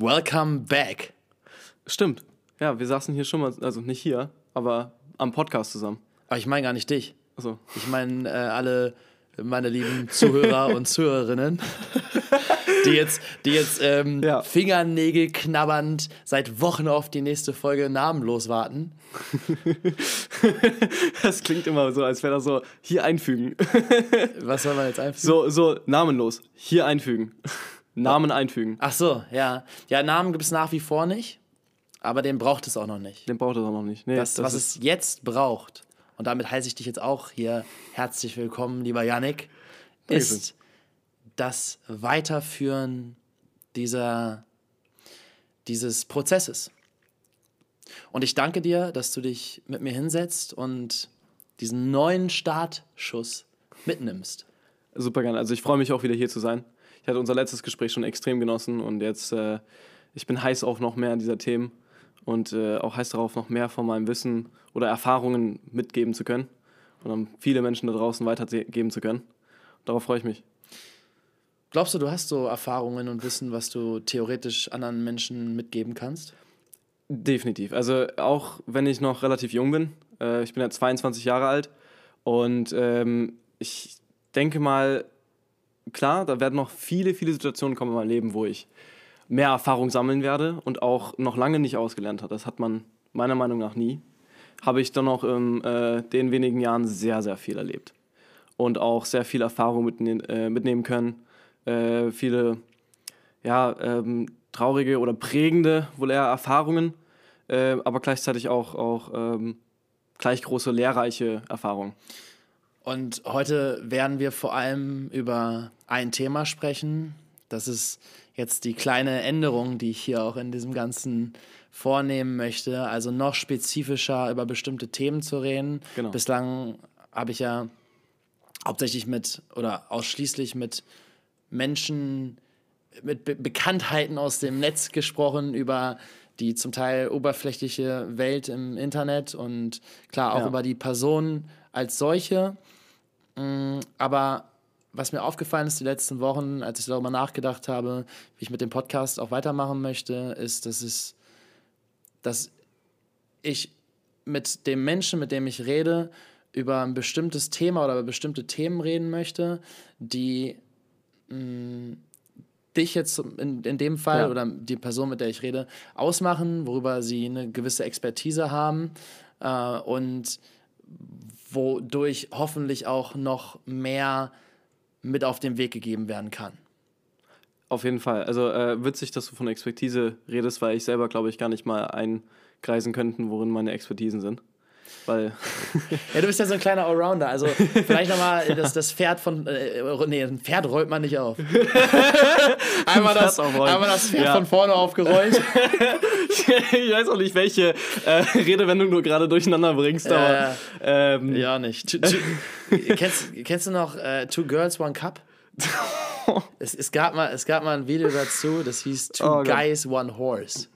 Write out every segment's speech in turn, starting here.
Welcome back. Stimmt. Ja, wir saßen hier schon mal, also nicht hier, aber am Podcast zusammen. Aber ich meine gar nicht dich. Also, Ich meine äh, alle meine lieben Zuhörer und Zuhörerinnen, die jetzt, die jetzt ähm, Ja. Fingernägel knabbernd seit Wochen auf die nächste Folge namenlos warten. das klingt immer so, als wäre das so, hier einfügen. Was soll man jetzt einfügen? So, so, namenlos. Hier einfügen. Namen einfügen. Ach so, ja. Ja, Namen gibt es nach wie vor nicht, aber den braucht es auch noch nicht. Den braucht es auch noch nicht. Nee, Das, was es jetzt braucht, und damit heiße ich dich jetzt auch hier herzlich willkommen, lieber Yannick, ist das Weiterführen dieser, dieses Prozesses. Und ich danke dir, dass du dich mit mir hinsetzt und diesen neuen Startschuss mitnimmst. Super gerne. Also ich freue mich auch wieder hier zu sein. Ich hatte unser letztes Gespräch schon extrem genossen und jetzt, äh, ich bin heiß auf noch mehr dieser Themen und äh, auch heiß darauf, noch mehr von meinem Wissen oder Erfahrungen mitgeben zu können und dann viele Menschen da draußen weitergeben zu können. Darauf freue ich mich. Glaubst du, du hast so Erfahrungen und Wissen, was du theoretisch anderen Menschen mitgeben kannst? Definitiv. Also auch wenn ich noch relativ jung bin, äh, ich bin ja 22 Jahre alt und ähm, ich denke mal, klar, da werden noch viele, viele Situationen kommen in meinem Leben, wo ich mehr Erfahrung sammeln werde und auch noch lange nicht ausgelernt habe. Das hat man meiner Meinung nach nie. Habe ich dann noch in äh, den wenigen Jahren sehr, sehr viel erlebt und auch sehr viel Erfahrung mitne äh, mitnehmen können. Äh, viele ja, ähm, traurige oder prägende wohl eher Erfahrungen, äh, aber gleichzeitig auch, auch ähm, gleich große lehrreiche Erfahrungen. Und heute werden wir vor allem über ein Thema sprechen. Das ist jetzt die kleine Änderung, die ich hier auch in diesem Ganzen vornehmen möchte. Also noch spezifischer über bestimmte Themen zu reden. Genau. Bislang habe ich ja hauptsächlich mit oder ausschließlich mit Menschen, mit Be Bekanntheiten aus dem Netz gesprochen über die zum Teil oberflächliche Welt im Internet und klar auch Ja. über die Person als solche. Mm, Aber was mir aufgefallen ist die letzten Wochen, als ich darüber nachgedacht habe, wie ich mit dem Podcast auch weitermachen möchte, ist, dass es, dass ich mit dem Menschen, mit dem ich rede, über ein bestimmtes Thema oder über bestimmte Themen reden möchte, die mh, dich jetzt in, in dem Fall Ja. oder die Person, mit der ich rede, ausmachen, worüber sie eine gewisse Expertise haben äh, und wodurch hoffentlich auch noch mehr mit auf den Weg gegeben werden kann. Auf jeden Fall. Also äh, witzig, dass du von Expertise redest, weil ich selber, glaube ich, gar nicht mal einkreisen könnten, worin meine Expertisen sind. Weil, Ja, du bist ja so ein kleiner Allrounder. Also vielleicht nochmal das, das Pferd von. Äh, nee, ein Pferd rollt man nicht auf. einmal, das, einmal das Pferd Ja. von vorne aufgerollt. ich weiß auch nicht, welche äh, Redewendung du gerade durcheinander bringst, aber ähm, ja, nicht. Tu, tu, kennst, kennst du noch äh, Two Girls, One Cup? Es, es, gab mal, es gab mal ein Video dazu, das hieß Two Oh. Guys, One Horse.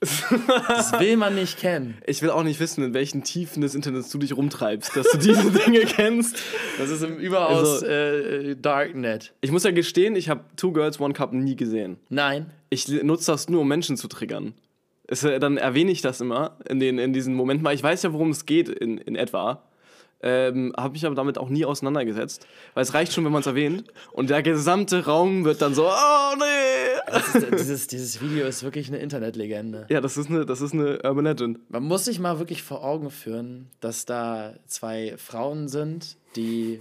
Das will man nicht kennen. ich will auch nicht wissen, in welchen Tiefen des Internets du dich rumtreibst, dass du diese Dinge kennst. Das ist im überaus Also- äh, Darknet. Ich muss ja gestehen, ich habe Two Girls, One Cup nie gesehen. Nein. Ich nutze das nur, um Menschen zu triggern. Es, äh, dann erwähne ich das immer in, den, in diesen Momenten, weil ich weiß ja, worum es geht in, in etwa. Ähm, habe mich aber damit auch nie auseinandergesetzt. Weil es reicht schon, wenn man es erwähnt. Und der gesamte Raum wird dann so, oh nee. Ist, dieses, dieses Video ist wirklich eine Internetlegende. Ja, das ist eine, das ist eine Urban Legend. Man muss sich mal wirklich vor Augen führen, dass da zwei Frauen sind, die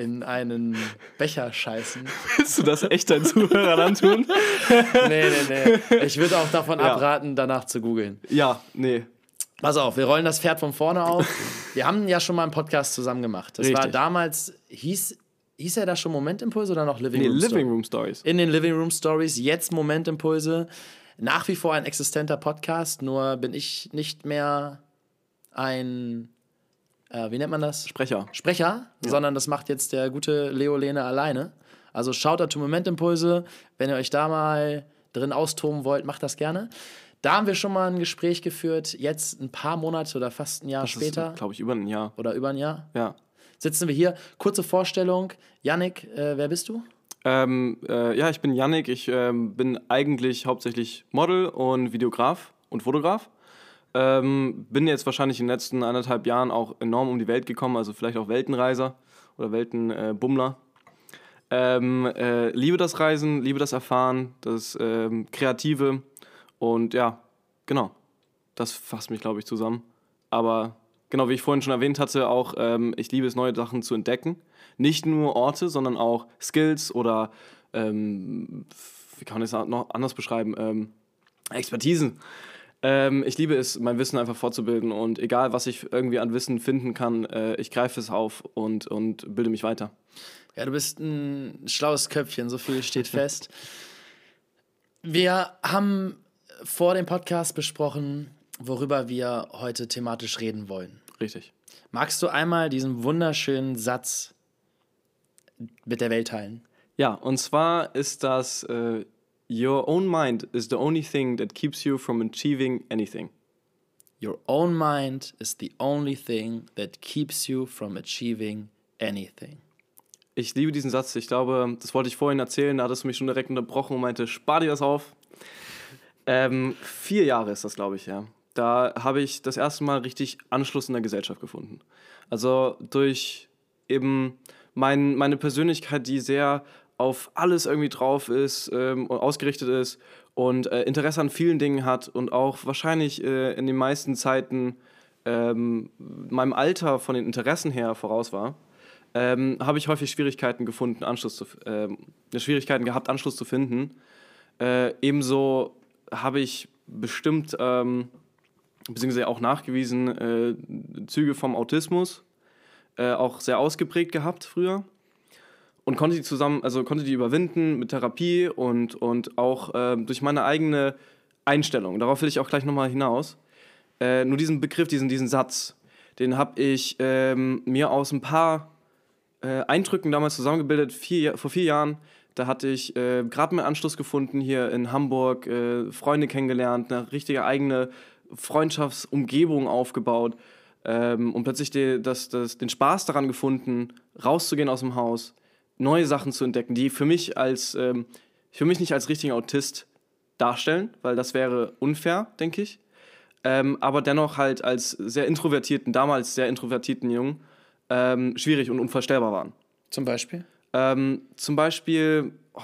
in einen Becher scheißen. Willst du das echt deinen Zuhörern antun? Nee, nee, nee. Ich würde auch davon Ja. abraten, danach zu googeln. ja, nee. Pass auf, wir rollen das Pferd von vorne auf. Wir haben ja schon mal einen Podcast zusammen gemacht. Das war Richtig. damals, hieß, hieß er da schon Momentimpulse oder noch Living Nee, Room Living Story? Room Stories. In den Living Room Stories, jetzt Momentimpulse. Nach wie vor ein existenter Podcast, nur bin ich nicht mehr ein, äh, wie nennt man das? Sprecher. Sprecher, sondern das macht jetzt der gute Leo Lehne alleine. Also schaut da to Momentimpulse. Wenn ihr euch da mal drin austoben wollt, macht das gerne. Da haben wir schon mal ein Gespräch geführt, jetzt ein paar Monate oder fast ein Jahr Das später glaube ich, über ein Jahr. oder über ein Jahr. Ja. Sitzen wir hier. Kurze Vorstellung. Yannick, äh, wer bist du? Ähm, äh, ja, ich bin Yannick. Ich ähm, bin eigentlich hauptsächlich Model und Videograf und Fotograf. Ähm, bin jetzt wahrscheinlich in den letzten anderthalb Jahren auch enorm um die Welt gekommen, also vielleicht auch Weltenreiser oder Weltenbummler. Ähm, äh, liebe das Reisen, liebe das Erfahren, das ähm, Kreative und ja, genau. Das fasst mich, glaube ich, zusammen. Aber genau wie ich vorhin schon erwähnt hatte, auch ähm, ich liebe es, neue Sachen zu entdecken. Nicht nur Orte, sondern auch Skills oder, ähm, wie kann man das noch anders beschreiben, ähm, Expertisen. Ähm, ich liebe es, mein Wissen einfach fortzubilden und egal, was ich irgendwie an Wissen finden kann, äh, ich greife es auf und, und bilde mich weiter. Ja, du bist ein schlaues Köpfchen, so viel steht fest. Wir haben vor dem Podcast besprochen, worüber wir heute thematisch reden wollen. Richtig. Magst du einmal diesen wunderschönen Satz mit der Welt teilen? Ja, und zwar ist das äh, Your own mind is the only thing that keeps you from achieving anything. Your own mind is the only thing that keeps you from achieving anything. Ich liebe diesen Satz. Ich glaube, das wollte ich vorhin erzählen. Da hattest du mich schon direkt unterbrochen und meinte, spar dir das auf. Ähm, vier Jahre ist das, glaube ich, ja. Da habe ich das erste Mal richtig Anschluss in der Gesellschaft gefunden. Also durch eben mein, meine Persönlichkeit, die sehr auf alles irgendwie drauf ist ähm, und ausgerichtet ist und äh, Interesse an vielen Dingen hat und auch wahrscheinlich äh, in den meisten Zeiten ähm, meinem Alter von den Interessen her voraus war, ähm, habe ich häufig Schwierigkeiten gefunden, Anschluss zu, äh, Schwierigkeiten gehabt, Anschluss zu finden. Äh, ebenso habe ich bestimmt, ähm, beziehungsweise auch nachgewiesen, äh, Züge vom Autismus, äh, auch sehr ausgeprägt gehabt früher und konnte die zusammen, also konnte die überwinden mit Therapie und, und auch äh, durch meine eigene Einstellung. Darauf will ich auch gleich nochmal hinaus. Äh, nur diesen Begriff, diesen, diesen Satz, den habe ich ähm, mir aus ein paar äh, Eindrücken damals zusammengebildet, vier, vor vier Jahren. Da hatte ich äh, gerade meinen Anschluss gefunden hier in Hamburg, äh, Freunde kennengelernt, eine richtige eigene Freundschaftsumgebung aufgebaut ähm, und plötzlich die, das, das, den Spaß daran gefunden, rauszugehen aus dem Haus, neue Sachen zu entdecken, die für mich als ähm, für mich nicht als richtigen Autist darstellen, weil das wäre unfair, denke ich. Ähm, aber dennoch halt als sehr introvertierten, damals sehr introvertierten Jungen ähm, schwierig und unvorstellbar waren. Zum Beispiel? Ähm, zum Beispiel, oh,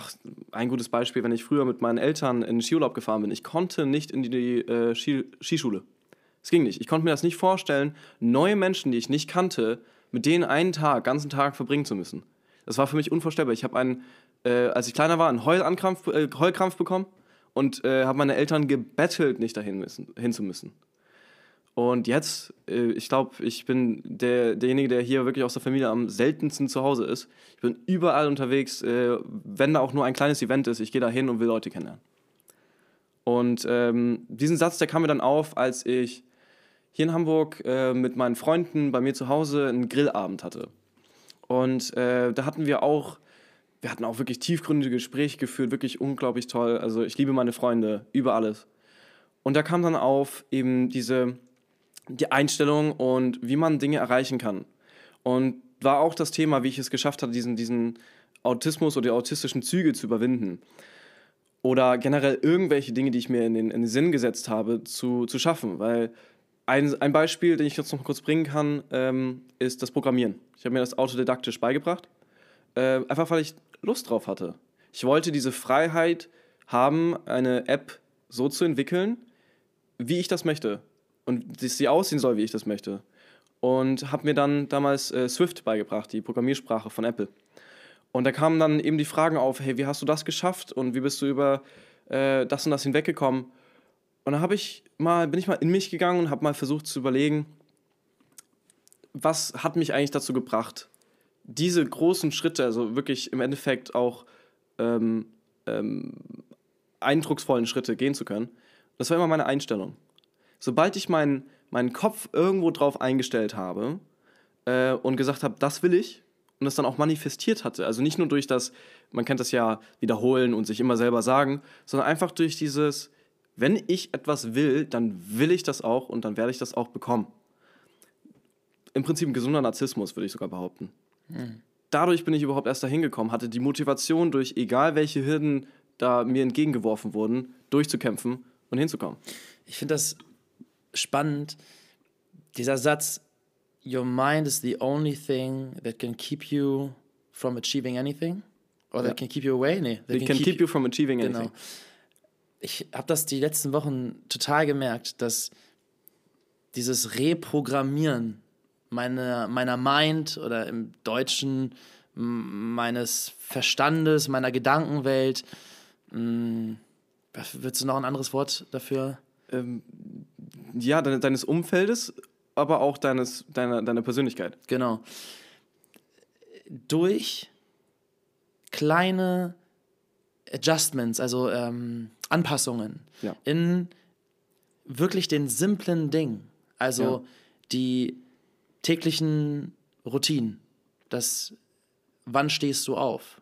ein gutes Beispiel, wenn ich früher mit meinen Eltern in den Skiurlaub gefahren bin. Ich konnte nicht in die, äh, Ski, Skischule. Es ging nicht. Ich konnte mir das nicht vorstellen, neue Menschen, die ich nicht kannte, mit denen einen Tag, ganzen Tag verbringen zu müssen. Das war für mich unvorstellbar. Ich habe einen, äh, als ich kleiner war, einen Heulankrampf, äh, Heulkrampf bekommen und äh, habe meine Eltern gebettelt, nicht dahin müssen, hin zu müssen. Und jetzt, äh, ich glaube, ich bin der, derjenige, der hier wirklich aus der Familie am seltensten zu Hause ist. Ich bin überall unterwegs, äh, wenn da auch nur ein kleines Event ist, ich gehe da hin und will Leute kennenlernen. Und ähm, diesen Satz, der kam mir dann auf, als ich hier in Hamburg äh, mit meinen Freunden bei mir zu Hause einen Grillabend hatte. Und äh, da hatten wir auch, wir hatten auch wirklich tiefgründige Gespräche geführt, wirklich unglaublich toll. Also ich liebe meine Freunde über alles. Und da kam dann auf eben diese, die Einstellung und wie man Dinge erreichen kann. Und war auch das Thema, wie ich es geschafft habe, diesen, diesen Autismus oder die autistischen Züge zu überwinden. Oder generell irgendwelche Dinge, die ich mir in den, in den Sinn gesetzt habe, zu, zu schaffen. Weil ein, ein Beispiel, den ich jetzt noch kurz bringen kann, ähm, ist das Programmieren. Ich habe mir das autodidaktisch beigebracht, äh, einfach weil ich Lust drauf hatte. Ich wollte diese Freiheit haben, eine App so zu entwickeln, wie ich das möchte und dass sie aussehen soll, wie ich das möchte. Und habe mir dann damals äh, Swift beigebracht, die Programmiersprache von Apple. Und da kamen dann eben die Fragen auf, hey, wie hast du das geschafft und wie bist du über äh, das und das hinweggekommen? Und dann habe ich mal, bin ich mal in mich gegangen und habe mal versucht zu überlegen, was hat mich eigentlich dazu gebracht, diese großen Schritte, also wirklich im Endeffekt auch ähm, ähm, eindrucksvollen Schritte gehen zu können. Das war immer meine Einstellung. Sobald ich meinen, meinen Kopf irgendwo drauf eingestellt habe äh, und gesagt habe, das will ich, und das dann auch manifestiert hatte, also nicht nur durch das, man kennt das ja, wiederholen und sich immer selber sagen, sondern einfach durch dieses, wenn ich etwas will, dann will ich das auch und dann werde ich das auch bekommen. Im Prinzip ein gesunder Narzissmus, würde ich sogar behaupten. Hm. dadurch bin ich überhaupt erst dahin gekommen, hatte die Motivation durch egal welche Hürden da mir entgegengeworfen wurden, durchzukämpfen und hinzukommen. Ich finde das spannend, dieser Satz, Your mind is the only thing that can keep you from achieving anything. Or that Ja. can keep you away. Nee, that It can keep you from achieving anything. Genau. Ich habe das die letzten Wochen total gemerkt, dass dieses Reprogrammieren meine, meiner Mind oder im Deutschen meines Verstandes, meiner Gedankenwelt, mh, was- würdest du noch ein anderes Wort dafür? Ähm, ja, deine, deines Umfeldes, aber auch deines, deiner, deiner Persönlichkeit. Genau. Durch kleine Adjustments, also ähm, Anpassungen Ja. in wirklich den simplen Dingen, also Ja. die täglichen Routinen. Das, wann stehst du auf?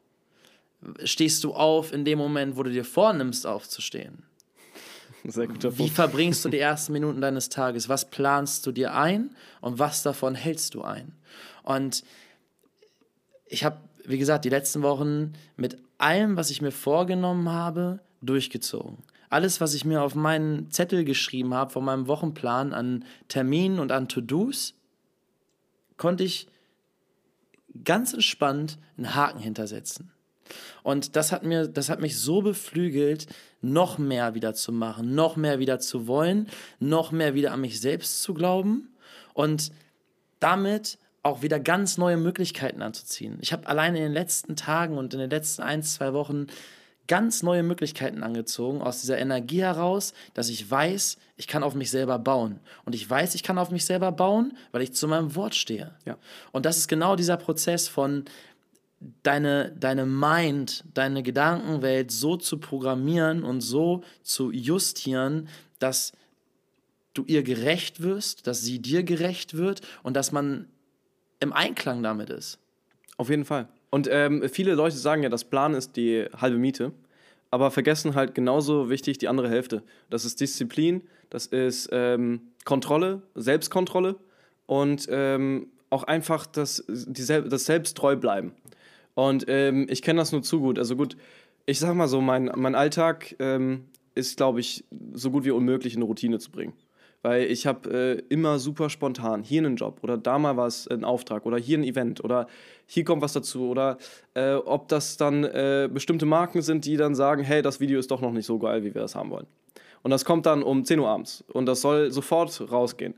Stehst du auf in dem Moment, wo du dir vornimmst, aufzustehen? Sehr guter Wie Punkt. verbringst du die ersten Minuten deines Tages? Was planst du dir ein und was davon hältst du ein? Und ich habe, wie gesagt, die letzten Wochen mit allem, was ich mir vorgenommen habe, durchgezogen. Alles, was ich mir auf meinen Zettel geschrieben habe, von meinem Wochenplan an Terminen und an To-Dos, konnte ich ganz entspannt einen Haken hintersetzen. Und das hat, mir, das hat mich so beflügelt, noch mehr wieder zu machen, noch mehr wieder zu wollen, noch mehr wieder an mich selbst zu glauben und damit auch wieder ganz neue Möglichkeiten anzuziehen. Ich habe allein in den letzten Tagen und in den letzten ein, zwei Wochen ganz neue Möglichkeiten angezogen, aus dieser Energie heraus, dass ich weiß, ich kann auf mich selber bauen. Und ich weiß, ich kann auf mich selber bauen, weil ich zu meinem Wort stehe. Ja. Und das ist genau dieser Prozess von deine, deine Mind, deine Gedankenwelt so zu programmieren und so zu justieren, dass du ihr gerecht wirst, dass sie dir gerecht wird und dass man im Einklang damit ist. Auf jeden Fall. Und ähm, viele Leute sagen ja, das Plan ist die halbe Miete, aber vergessen halt genauso wichtig die andere Hälfte. Das ist Disziplin, das ist ähm, Kontrolle, Selbstkontrolle und ähm, auch einfach das, die das Selbsttreu bleiben. Und ähm, ich kenne das nur zu gut. Also gut, ich sag mal so, mein, mein Alltag ähm, ist, glaube ich, so gut wie unmöglich in eine Routine zu bringen. Weil ich habe äh, immer super spontan hier einen Job oder da mal was, ein Auftrag oder hier ein Event oder hier kommt was dazu oder äh, ob das dann äh, bestimmte Marken sind, die dann sagen, hey, das Video ist doch noch nicht so geil, wie wir das haben wollen. Und das kommt dann um 10 Uhr abends und das soll sofort rausgehen.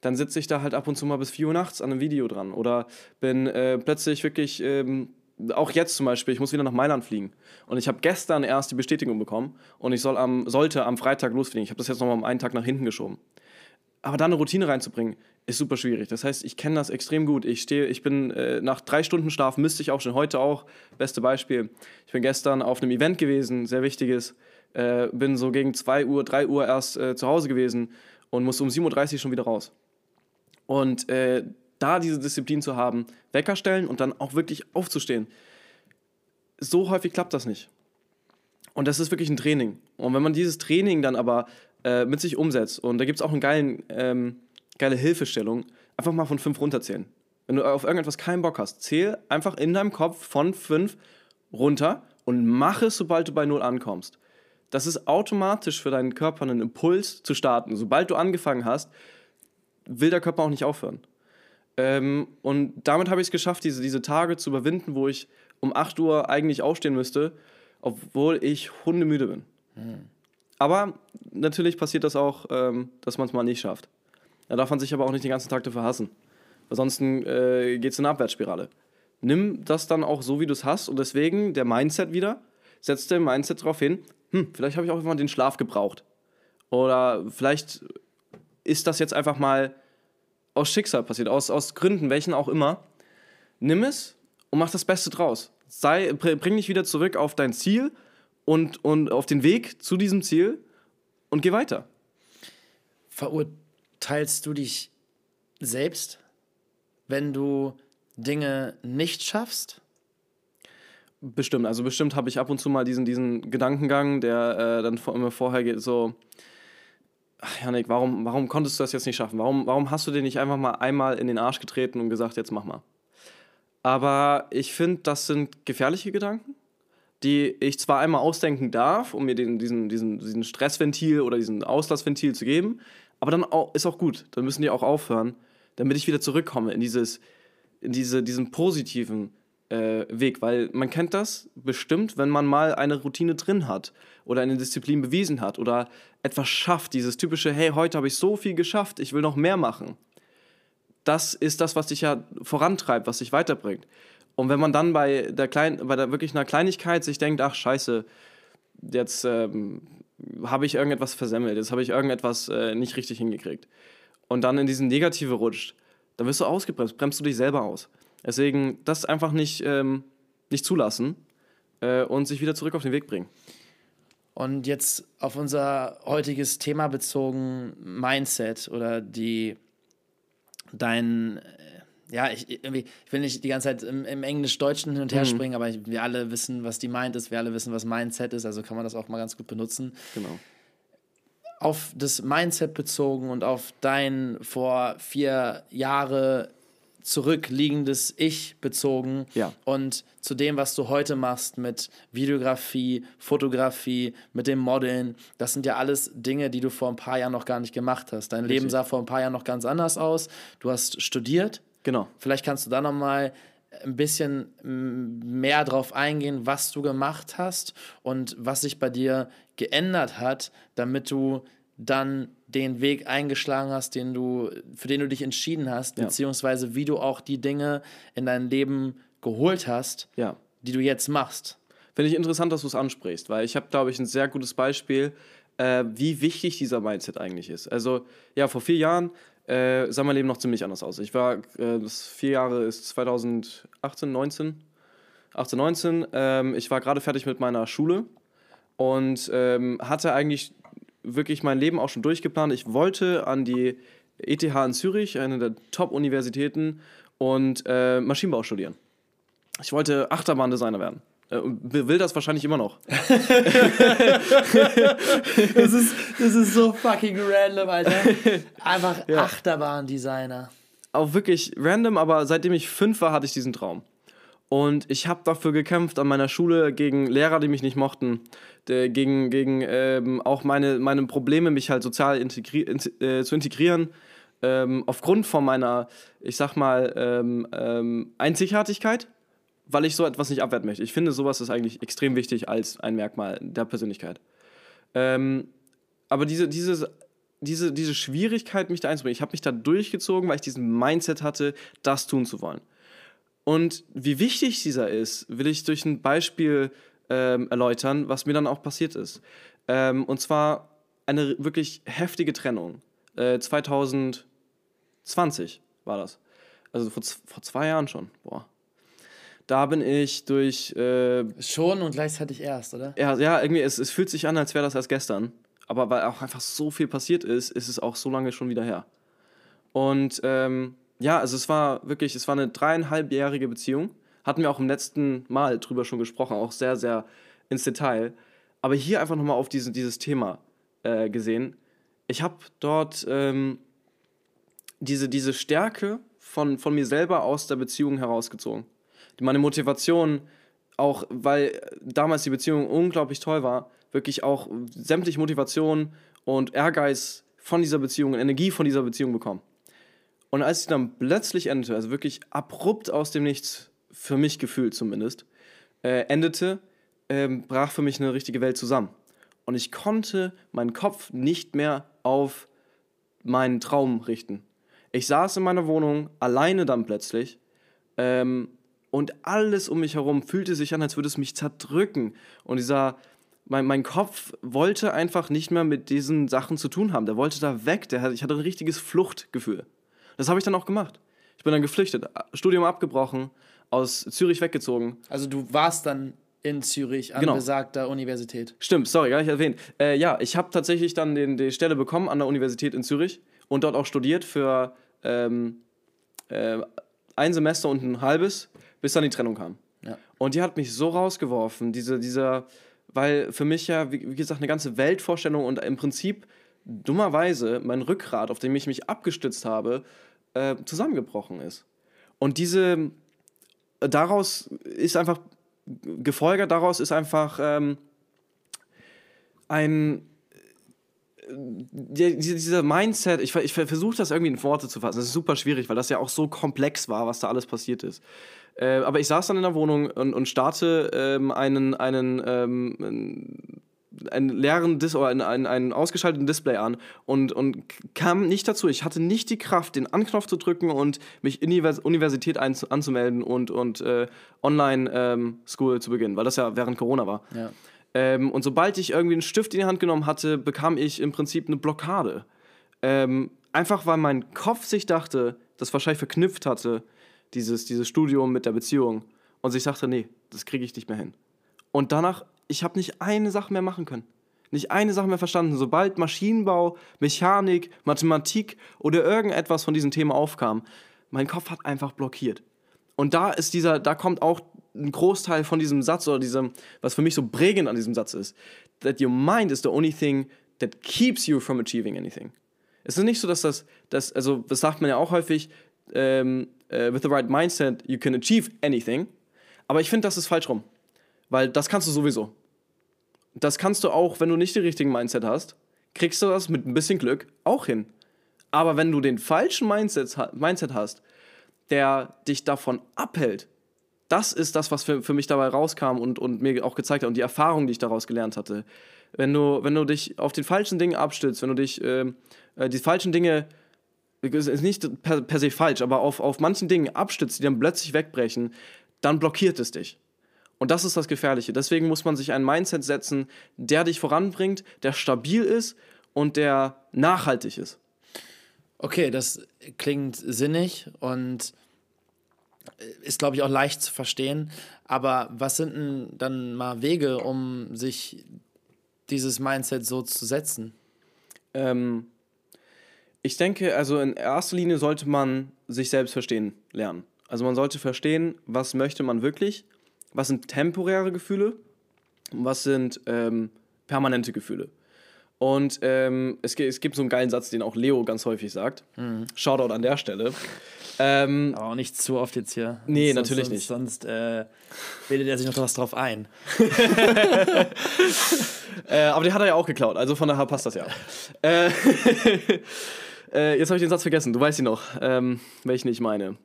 Dann sitze ich da halt ab und zu mal bis 4 Uhr nachts an einem Video dran oder bin äh, plötzlich wirklich, ähm, auch jetzt zum Beispiel, ich muss wieder nach Mailand fliegen. Und ich habe gestern erst die Bestätigung bekommen und ich soll am, sollte am Freitag losfliegen. Ich habe das jetzt nochmal um einen Tag nach hinten geschoben. Aber da eine Routine reinzubringen, ist super schwierig. Das heißt, ich kenne das extrem gut. Ich stehe, ich bin äh, nach drei Stunden Schlaf, müsste ich auch schon heute auch, beste Beispiel. Ich bin gestern auf einem Event gewesen, sehr wichtiges. Äh, bin so gegen 2 Uhr, 3 Uhr erst äh, zu Hause gewesen und musste um 7.30 Uhr schon wieder raus. Und äh, da diese Disziplin zu haben, Wecker stellen und dann auch wirklich aufzustehen. So häufig klappt das nicht. Und das ist wirklich ein Training. Und wenn man dieses Training dann aber äh, mit sich umsetzt, und da gibt es auch eine ähm, geile Hilfestellung, einfach mal von fünf runterzählen. Wenn du auf irgendetwas keinen Bock hast, zähl einfach in deinem Kopf von fünf runter und mach es, sobald du bei null ankommst. Das ist automatisch für deinen Körper einen Impuls zu starten. Sobald du angefangen hast, will der Körper auch nicht aufhören. Ähm, und damit habe ich es geschafft, diese, diese Tage zu überwinden, wo ich um 8 Uhr eigentlich aufstehen müsste, obwohl ich hundemüde bin. Aber natürlich passiert das auch, ähm, dass man es mal nicht schafft. Da darf man sich aber auch nicht den ganzen Tag dafür hassen. Ansonsten äh, geht es in eine Abwärtsspirale. Nimm das dann auch so, wie du es hast. Und deswegen der Mindset wieder. Setz dein Mindset darauf hin, hm, vielleicht habe ich auch einfach den Schlaf gebraucht. Oder vielleicht ist das jetzt einfach mal aus Schicksal passiert, aus, aus Gründen, welchen auch immer. Nimm es und mach das Beste draus. Sei, br- bring dich wieder zurück auf dein Ziel und, und auf den Weg zu diesem Ziel und geh weiter. Verurteilst du dich selbst, wenn du Dinge nicht schaffst? Bestimmt, also bestimmt habe ich ab und zu mal diesen, diesen Gedankengang, der äh, dann vor, immer vorher geht, so, ach Janik, warum, warum konntest du das jetzt nicht schaffen? Warum, warum hast du dir nicht einfach mal einmal in den Arsch getreten und gesagt, jetzt mach mal? Aber ich finde, das sind gefährliche Gedanken, die ich zwar einmal ausdenken darf, um mir den, diesen, diesen, diesen Stressventil oder diesen Auslassventil zu geben, aber dann auch, ist auch gut. Dann müssen die auch aufhören, damit ich wieder zurückkomme in, dieses, in diese, diesen positiven äh, Weg. Weil man kennt das bestimmt, wenn man mal eine Routine drin hat oder eine Disziplin bewiesen hat oder etwas schafft. Dieses typische, hey, heute habe ich so viel geschafft, ich will noch mehr machen. Das ist das, was dich ja vorantreibt, was dich weiterbringt. Und wenn man dann bei der, Klein bei der wirklich einer Kleinigkeit sich denkt, ach scheiße, jetzt ähm, habe ich irgendetwas versemmelt, jetzt habe ich irgendetwas äh, nicht richtig hingekriegt und dann in diesen Negative rutscht, dann wirst du ausgebremst, bremst du dich selber aus. Deswegen das einfach nicht, ähm, nicht zulassen äh, und sich wieder zurück auf den Weg bringen. Und jetzt auf unser heutiges Thema bezogen, Mindset oder die dein ja, ich, irgendwie, ich will nicht die ganze Zeit im, im Englisch-Deutschen hin und her mhm. springen, aber ich, wir alle wissen, was die meint ist, wir alle wissen, was Mindset ist, also kann man das auch mal ganz gut benutzen. Genau. Auf das Mindset bezogen und auf dein vor vier Jahre zurückliegendes Ich bezogen ja. und zu dem, was du heute machst mit Videografie, Fotografie, mit dem Modeln, das sind ja alles Dinge, die du vor ein paar Jahren noch gar nicht gemacht hast. Dein Richtig. Leben sah vor ein paar Jahren noch ganz anders aus. Du hast studiert, Genau. Vielleicht kannst du da nochmal ein bisschen mehr drauf eingehen, was du gemacht hast und was sich bei dir geändert hat, damit du dann den Weg eingeschlagen hast, den du, für den du dich entschieden hast, ja. beziehungsweise wie du auch die Dinge in dein Leben geholt hast, ja. die du jetzt machst. Finde ich interessant, dass du es ansprichst, weil ich habe, glaube ich, ein sehr gutes Beispiel, äh, wie wichtig dieser Mindset eigentlich ist. Also ja, vor vier Jahren äh, sah mein Leben noch ziemlich anders aus. Ich war, äh, das vier Jahre ist 2018, 19, 18, 19. Ähm, ich war gerade fertig mit meiner Schule und ähm, hatte eigentlich wirklich mein Leben auch schon durchgeplant. Ich wollte an die ETH in Zürich, eine der Top-Universitäten, und äh, Maschinenbau studieren. Ich wollte Achterbahndesigner werden. Äh, will das wahrscheinlich immer noch. das, ist, das ist so fucking random, Alter. Einfach ja. Achterbahn-Designer. Auch wirklich random, aber seitdem ich fünf war, hatte ich diesen Traum. Und ich habe dafür gekämpft an meiner Schule gegen Lehrer, die mich nicht mochten, gegen, gegen ähm, auch meine, meine Probleme, mich halt sozial integri in, äh, zu integrieren. Ähm, aufgrund von meiner, ich sag mal, ähm, ähm Einzigartigkeit weil ich so etwas nicht abwerten möchte. Ich finde, sowas ist eigentlich extrem wichtig als ein Merkmal der Persönlichkeit. Ähm, aber diese, diese, diese, diese Schwierigkeit, mich da einzubringen, ich habe mich da durchgezogen, weil ich diesen Mindset hatte, das tun zu wollen. Und wie wichtig dieser ist, will ich durch ein Beispiel ähm, erläutern, was mir dann auch passiert ist. Ähm, und zwar eine wirklich heftige Trennung. Äh, 2020 war das. Also vor, vor zwei Jahren schon. Boah. Da bin ich durch. Äh, Schon und gleichzeitig erst, oder? Ja, ja irgendwie, es, es fühlt sich an, als wäre das erst gestern. Aber weil auch einfach so viel passiert ist, ist es auch so lange schon wieder her. Und ähm, ja, also es war wirklich, es war eine dreieinhalbjährige Beziehung. Hatten wir auch im letzten Mal drüber schon gesprochen, auch sehr, sehr ins Detail. Aber hier einfach nochmal auf diese, dieses Thema äh, gesehen. Ich habe dort ähm, diese, diese Stärke von, von mir selber aus der Beziehung herausgezogen meine Motivation, auch weil damals die Beziehung unglaublich toll war, wirklich auch sämtliche Motivation und Ehrgeiz von dieser Beziehung, Energie von dieser Beziehung bekommen. Und als sie dann plötzlich endete, also wirklich abrupt aus dem Nichts, für mich gefühlt zumindest, äh, endete, äh, brach für mich eine richtige Welt zusammen. Und ich konnte meinen Kopf nicht mehr auf meinen Traum richten. Ich saß in meiner Wohnung, alleine dann plötzlich, ähm, und alles um mich herum fühlte sich an, als würde es mich zerdrücken. Und dieser, mein, mein Kopf wollte einfach nicht mehr mit diesen Sachen zu tun haben. Der wollte da weg. Der, ich hatte ein richtiges Fluchtgefühl. Das habe ich dann auch gemacht. Ich bin dann geflüchtet, Studium abgebrochen, aus Zürich weggezogen. Also du warst dann in Zürich an genau. besagter Universität. Stimmt, sorry, gar nicht erwähnt. Äh, ja, ich habe tatsächlich dann den, die Stelle bekommen an der Universität in Zürich und dort auch studiert für ähm, äh, ein Semester und ein halbes bis dann die Trennung kam. Ja. Und die hat mich so rausgeworfen, diese, dieser, weil für mich ja, wie, wie gesagt, eine ganze Weltvorstellung und im Prinzip dummerweise mein Rückgrat, auf dem ich mich abgestützt habe, äh, zusammengebrochen ist. Und diese, daraus ist einfach gefolgert, daraus ist einfach ähm, ein dieser Mindset, ich, ich versuche das irgendwie in Worte zu fassen. Das ist super schwierig, weil das ja auch so komplex war, was da alles passiert ist. Äh, aber ich saß dann in der Wohnung und, und starte ähm, einen, einen, ähm, einen leeren Dis oder einen, einen, ausgeschalteten Display an und, und kam nicht dazu. Ich hatte nicht die Kraft, den Anknopf zu drücken und mich in die Universität anzumelden und, und äh, Online-School ähm, zu beginnen, weil das ja während Corona war. Ja. Ähm, und sobald ich irgendwie einen Stift in die Hand genommen hatte, bekam ich im Prinzip eine Blockade. Ähm, einfach weil mein Kopf sich dachte, das wahrscheinlich verknüpft hatte, dieses, dieses Studium mit der Beziehung. Und sich sagte, nee, das kriege ich nicht mehr hin. Und danach, ich habe nicht eine Sache mehr machen können. Nicht eine Sache mehr verstanden. Sobald Maschinenbau, Mechanik, Mathematik oder irgendetwas von diesen Themen aufkam, mein Kopf hat einfach blockiert. Und da ist dieser, da kommt auch ein Großteil von diesem Satz oder diesem, was für mich so prägend an diesem Satz ist, that your mind is the only thing that keeps you from achieving anything. Es ist nicht so, dass das, das also das sagt man ja auch häufig, ähm, uh, with the right mindset you can achieve anything. Aber ich finde, das ist falsch rum. Weil das kannst du sowieso. Das kannst du auch, wenn du nicht den richtigen Mindset hast, kriegst du das mit ein bisschen Glück auch hin. Aber wenn du den falschen Mindset, Mindset hast, der dich davon abhält, das ist das, was für, für mich dabei rauskam und, und mir auch gezeigt hat und die Erfahrung, die ich daraus gelernt hatte. Wenn du, wenn du dich auf den falschen Dingen abstützt, wenn du dich ähm, äh, die falschen Dinge, ist nicht per, per se falsch, aber auf, auf manchen Dingen abstützt, die dann plötzlich wegbrechen, dann blockiert es dich. Und das ist das Gefährliche. Deswegen muss man sich ein Mindset setzen, der dich voranbringt, der stabil ist und der nachhaltig ist. Okay, das klingt sinnig und ist, glaube ich, auch leicht zu verstehen. Aber was sind denn dann mal Wege, um sich dieses Mindset so zu setzen? Ähm, ich denke, also in erster Linie sollte man sich selbst verstehen lernen. Also man sollte verstehen, was möchte man wirklich, was sind temporäre Gefühle und was sind ähm, permanente Gefühle. Und ähm, es, es, gibt so einen geilen Satz, den auch Leo ganz häufig sagt. Mhm. Shoutout an der Stelle. Ähm, Aber auch nicht zu oft jetzt hier. Nee, sonst, natürlich sonst, nicht. Sonst äh, bildet er sich noch was drauf ein. äh, aber den hat er ja auch geklaut, also von daher passt das ja. äh, äh jetzt habe ich den Satz vergessen, du weißt ihn noch, ähm, welchen ich meine.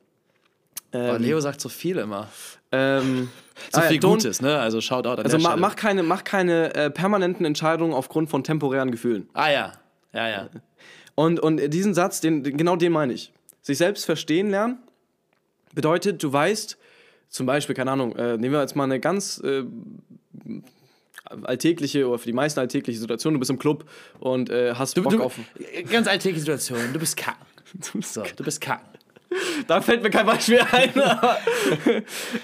Ähm, Leo sagt so viel immer. Ähm, so viel Gutes, ne? Also Shoutout an Also ma mach keine, mach keine äh, permanenten Entscheidungen aufgrund von temporären Gefühlen. Ah ja, ja, ja. Und, und diesen Satz, den, genau den meine ich sich selbst verstehen lernen bedeutet, du weißt, zum Beispiel, keine Ahnung, äh, nehmen wir jetzt mal eine ganz äh, alltägliche oder für die meisten alltägliche Situation, du bist im Club und äh, hast du, Bock du, auf... Ganz alltägliche Situation, du bist kacken. So, du bist kacken. Da fällt mir kein Beispiel ein.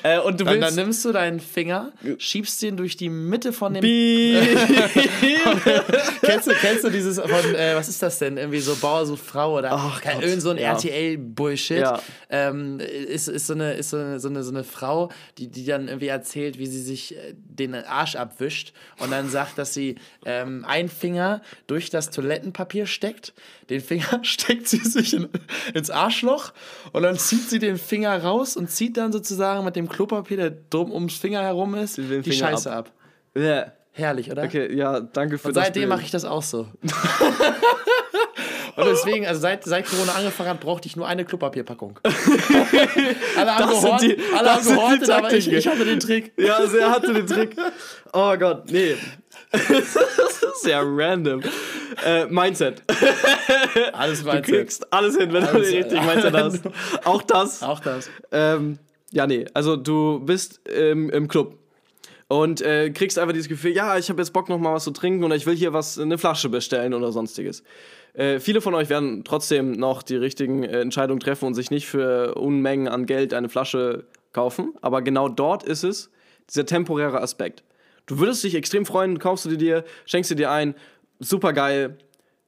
äh, und du dann, willst, dann nimmst du deinen Finger, schiebst den durch die Mitte von dem. kennst, du, kennst du dieses von, äh, was ist das denn? Irgendwie so Bauer sucht Frau oder Ach, kein, irgend so ein ja. RTL-Bullshit. Ja. Ähm, ist, ist, so eine, ist so eine, so eine, so eine Frau, die, die dann irgendwie erzählt, wie sie sich äh, den Arsch abwischt und dann sagt, dass sie ähm, einen Finger durch das Toilettenpapier steckt, den Finger steckt sie sich in, ins Arschloch und dann zieht sie den Finger raus und zieht dann sozusagen mit dem Klopapier, der drum ums Finger herum ist, die Finger Scheiße ab. ab. Yeah. Herrlich, oder? Okay, ja, danke für und das. Seitdem mache ich das auch so. Und deswegen, also seit, seit Corona angefangen hat, brauchte ich nur eine Klopapierpackung. alle haben das gehortet, die, alle haben gehortet aber ich, ich hatte den Trick. Ja, also er hatte den Trick. Oh Gott, nee. das ist sehr random. Äh, Mindset. Alles Mindset. Du kriegst alles hin, wenn alles, du den richtigen Mindset hast. Auch das. Auch das. Ähm, ja, nee, also du bist ähm, im Club und äh, kriegst einfach dieses Gefühl, ja, ich habe jetzt Bock noch mal was zu trinken oder ich will hier was, eine Flasche bestellen oder sonstiges. Äh, viele von euch werden trotzdem noch die richtigen äh, Entscheidungen treffen und sich nicht für Unmengen an Geld eine Flasche kaufen, aber genau dort ist es dieser temporäre Aspekt. Du würdest dich extrem freuen, kaufst du dir, schenkst du dir ein, super geil,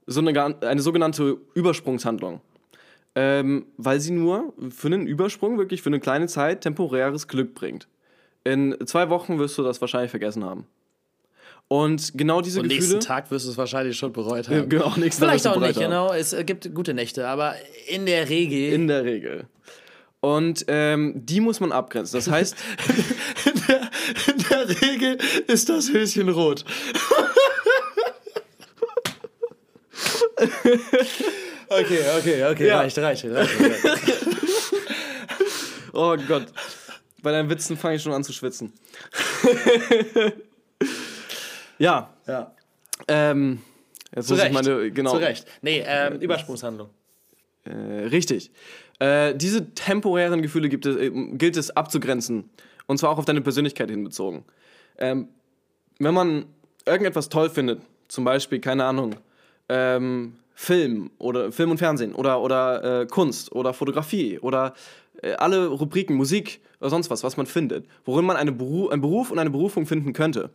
so eine, eine sogenannte Übersprungshandlung. Ähm, weil sie nur für einen Übersprung, wirklich für eine kleine Zeit, temporäres Glück bringt. In zwei Wochen wirst du das wahrscheinlich vergessen haben. Und genau diese Und Gefühle. nächsten Tag wirst du es wahrscheinlich schon bereut haben. Genau, nächsten Vielleicht auch nicht, genau. Es gibt gute Nächte, aber in der Regel. In der Regel. Und ähm, die muss man abgrenzen. Das heißt, In der, in der Regel ist das Höschen rot. okay, okay, okay, Ja. reicht, reicht, reicht. reicht. oh Gott, bei deinen Witzen fange ich schon an zu schwitzen. ja, Ja. ähm, jetzt Zu muss ich Recht. meine, genau. Zu Recht. Nee, ähm, Übersprungshandlung. Äh, richtig. Äh, diese temporären Gefühle es, äh, gilt es abzugrenzen. Und zwar auch auf deine Persönlichkeit hinbezogen. Ähm, wenn man irgendetwas toll findet, zum Beispiel, keine Ahnung, ähm, Film oder Film und Fernsehen oder, oder äh, Kunst oder Fotografie oder äh, alle Rubriken, Musik oder sonst was, was man findet, worin man eine Beru einen Beruf und eine Berufung finden könnte,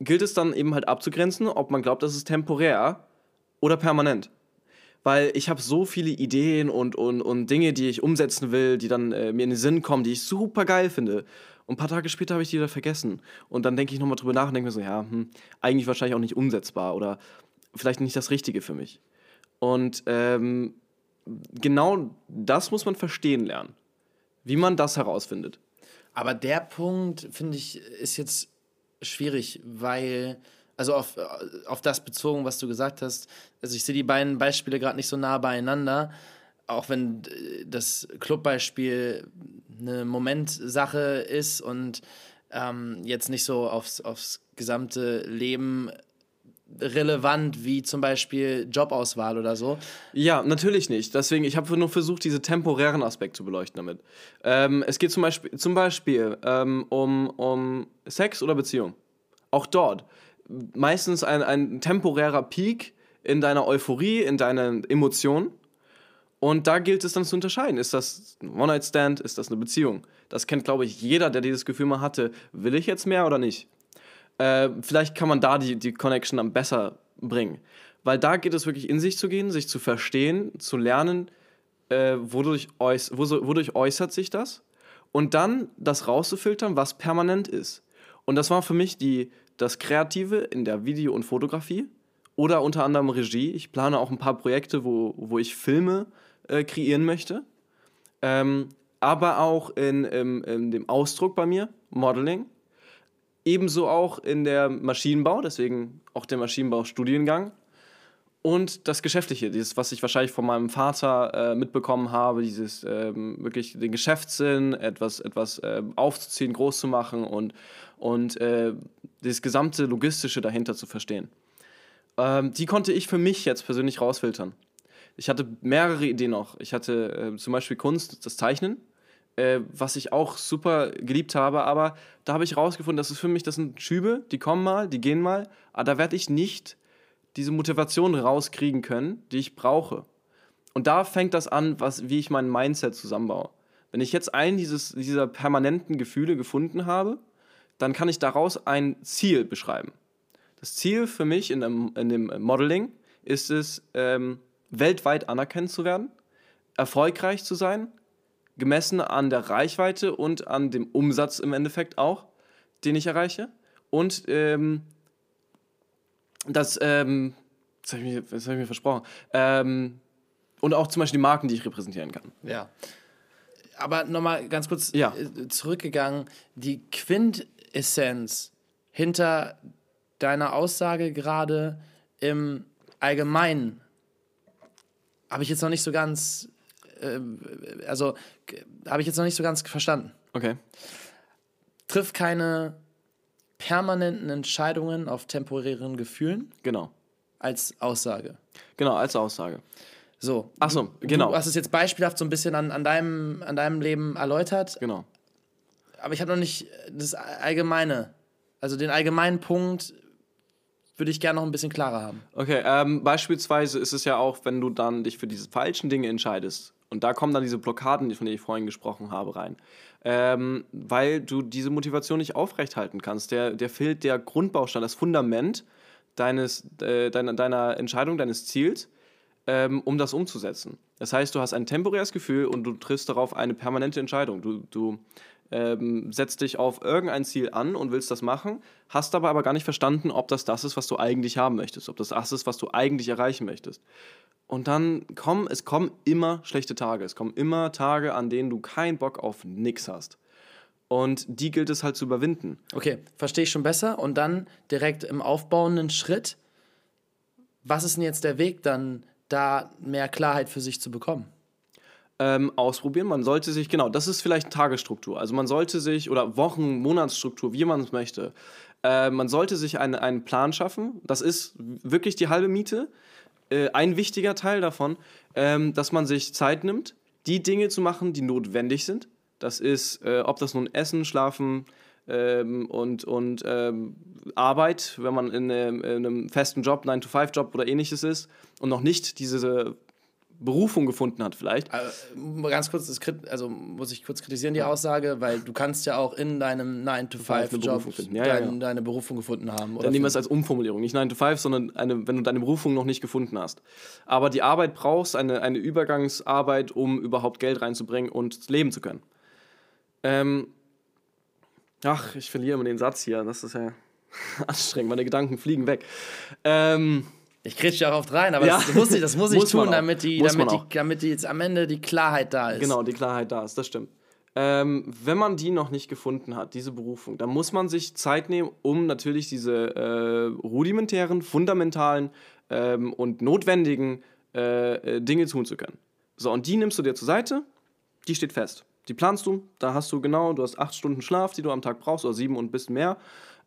gilt es dann eben halt abzugrenzen, ob man glaubt, das ist temporär oder permanent weil ich habe so viele Ideen und, und, und Dinge, die ich umsetzen will, die dann äh, mir in den Sinn kommen, die ich super geil finde. Und ein paar Tage später habe ich die wieder vergessen. Und dann denke ich nochmal drüber nach und denke mir so, ja, hm, eigentlich wahrscheinlich auch nicht umsetzbar oder vielleicht nicht das Richtige für mich. Und ähm, genau das muss man verstehen lernen, wie man das herausfindet. Aber der Punkt, finde ich, ist jetzt schwierig, weil, also auf, auf das bezogen, was du gesagt hast, also ich sehe die beiden Beispiele gerade nicht so nah beieinander, auch wenn äh, das Clubbeispiel eine Momentsache ist und ähm, jetzt nicht so aufs, aufs gesamte Leben relevant wie zum Beispiel Jobauswahl oder so. Ja, natürlich nicht. Deswegen, ich habe nur versucht, diese temporären Aspekt zu beleuchten damit. Ähm, es geht zum Beispiel, zum Beispiel ähm, um, um Sex oder Beziehung. Auch dort. Meistens ein, ein temporärer Peak in deiner Euphorie, in deinen Emotionen. Und da gilt es dann zu unterscheiden. Ist das ein One-Night-Stand? Ist das eine Beziehung? Das kennt, glaube ich, jeder, der dieses Gefühl mal hatte. Will ich jetzt mehr oder nicht? Äh, vielleicht kann man da die, die Connection am besser bringen. Weil da geht es wirklich in sich zu gehen, sich zu verstehen, zu lernen, äh, wodurch, äuß wo, wodurch äußert sich das und dann das rauszufiltern, was permanent ist. Und das war für mich die, das Kreative in der Video- und Fotografie oder unter anderem Regie. Ich plane auch ein paar Projekte, wo, wo ich Filme äh, kreieren möchte. Ähm, aber auch in, in, in dem Ausdruck bei mir, Modeling. Ebenso auch in der Maschinenbau, deswegen auch der Maschinenbaustudiengang. Und das Geschäftliche, dieses, was ich wahrscheinlich von meinem Vater äh, mitbekommen habe, dieses ähm, wirklich den Geschäftssinn, etwas, etwas äh, aufzuziehen, groß zu machen und, und äh, das gesamte Logistische dahinter zu verstehen. Ähm, die konnte ich für mich jetzt persönlich rausfiltern. Ich hatte mehrere Ideen noch. Ich hatte äh, zum Beispiel Kunst, das Zeichnen, äh, was ich auch super geliebt habe, aber da habe ich rausgefunden, das ist für mich, das sind Schübe, die kommen mal, die gehen mal, aber da werde ich nicht diese Motivation rauskriegen können, die ich brauche. Und da fängt das an, was, wie ich mein Mindset zusammenbaue. Wenn ich jetzt einen dieses, dieser permanenten Gefühle gefunden habe, dann kann ich daraus ein Ziel beschreiben. Das Ziel für mich in dem, in dem Modeling ist es, ähm, weltweit anerkannt zu werden, erfolgreich zu sein, gemessen an der Reichweite und an dem Umsatz im Endeffekt auch, den ich erreiche. Und ähm, das, ähm, das habe ich, mir- das hab ich mir versprochen. Ähm, und auch zum Beispiel die Marken, die ich repräsentieren kann. Ja. Aber nochmal ganz kurz Ja. äh, zurückgegangen. Die Quintessenz hinter deiner Aussage gerade im Allgemeinen habe ich jetzt noch nicht so ganz, also g- habe ich jetzt noch nicht so ganz verstanden. Okay. Triff keine permanenten Entscheidungen auf temporären Gefühlen Genau. als Aussage. Genau, als Aussage. So. Ach so, genau. Du hast es jetzt beispielhaft so ein bisschen an, an, deinem, an deinem Leben erläutert. Genau. Aber ich habe noch nicht das Allgemeine. Also den allgemeinen Punkt würde ich gerne noch ein bisschen klarer haben. Okay, ähm, beispielsweise ist es ja auch, wenn du dann dich für diese falschen Dinge entscheidest. Und da kommen dann diese Blockaden, von denen ich vorhin gesprochen habe, rein. Ähm, weil du diese Motivation nicht aufrechthalten kannst. Der, der fehlt der Grundbaustein, das Fundament deines, äh, deiner, deiner Entscheidung, deines Ziels, ähm, um das umzusetzen. Das heißt, du hast ein temporäres Gefühl und du triffst darauf eine permanente Entscheidung. Du, du ähm, setzt dich auf irgendein Ziel an und willst das machen, hast dabei aber gar nicht verstanden, ob das das ist, was du eigentlich haben möchtest, ob das das ist, was du eigentlich erreichen möchtest. Und dann kommen, es kommen immer schlechte Tage. Es kommen immer Tage, an denen du keinen Bock auf nix hast. Und die gilt es halt zu überwinden. Okay, verstehe ich schon besser. Und dann direkt im aufbauenden Schritt, was ist denn jetzt der Weg, dann da mehr Klarheit für sich zu bekommen? Ähm, ausprobieren. Man sollte sich, genau, das ist vielleicht Tagesstruktur. Also man sollte sich, oder Wochen-, Monatsstruktur, wie man es möchte. Äh, man sollte sich einen, einen Plan schaffen. Das ist wirklich die halbe Miete. Äh, ein wichtiger Teil davon, ähm, dass man sich Zeit nimmt, die Dinge zu machen, die notwendig sind. Das ist, äh, ob das nun Essen, Schlafen ähm, und, und ähm, Arbeit, wenn man in, ähm, in einem festen Job, 9-to-5-Job oder ähnliches ist und noch nicht diese Berufung gefunden hat vielleicht. Äh, ganz kurz, das, also muss ich kurz kritisieren die Aussage, weil du kannst ja auch in deinem 9-to-5-Job ja, dein, ja, ja. deine Berufung gefunden haben. Dann nehmen wir es als Umformulierung, nicht 9-to-5, sondern eine, wenn du deine Berufung noch nicht gefunden hast. Aber die Arbeit brauchst, eine, eine Übergangsarbeit, um überhaupt Geld reinzubringen und leben zu können. Ähm, ach, ich verliere immer den Satz hier, das ist ja anstrengend, meine Gedanken fliegen weg. Ähm, ich kriege ja auch oft rein, aber ja. das muss ich, das muss ich muss tun, damit, die, damit, die, damit die jetzt am Ende die Klarheit da ist. Genau, die Klarheit da ist, das stimmt. Ähm, wenn man die noch nicht gefunden hat, diese Berufung, dann muss man sich Zeit nehmen, um natürlich diese äh, rudimentären, fundamentalen ähm, und notwendigen äh, äh Dinge tun zu können. So, und die nimmst du dir zur Seite, die steht fest. Die planst du, da hast du genau, du hast acht Stunden Schlaf, die du am Tag brauchst, oder sieben und ein bisschen mehr.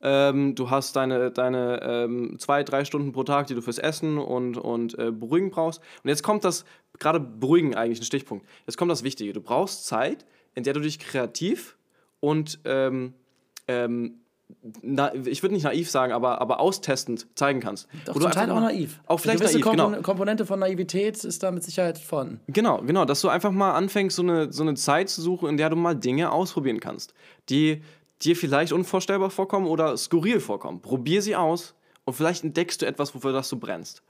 Ähm, du hast deine, deine ähm, zwei, drei Stunden pro Tag, die du fürs Essen und, und äh, Beruhigen brauchst. Und jetzt kommt das, gerade Beruhigen eigentlich ein Stichpunkt. Jetzt kommt das Wichtige. Du brauchst Zeit, in der du dich kreativ und ähm, ähm na, ich würde nicht naiv sagen, aber, aber austestend zeigen kannst. Doch, zum Teil auch naiv. Auch vielleicht Eine gewisse naiv, Kompon genau. Komponente von Naivität ist da mit Sicherheit vorhanden. Genau, genau, dass du einfach mal anfängst, so eine, so eine Zeit zu suchen, in der du mal Dinge ausprobieren kannst, die dir vielleicht unvorstellbar vorkommen oder skurril vorkommen. Probier sie aus und vielleicht entdeckst du etwas, wofür das du brennst.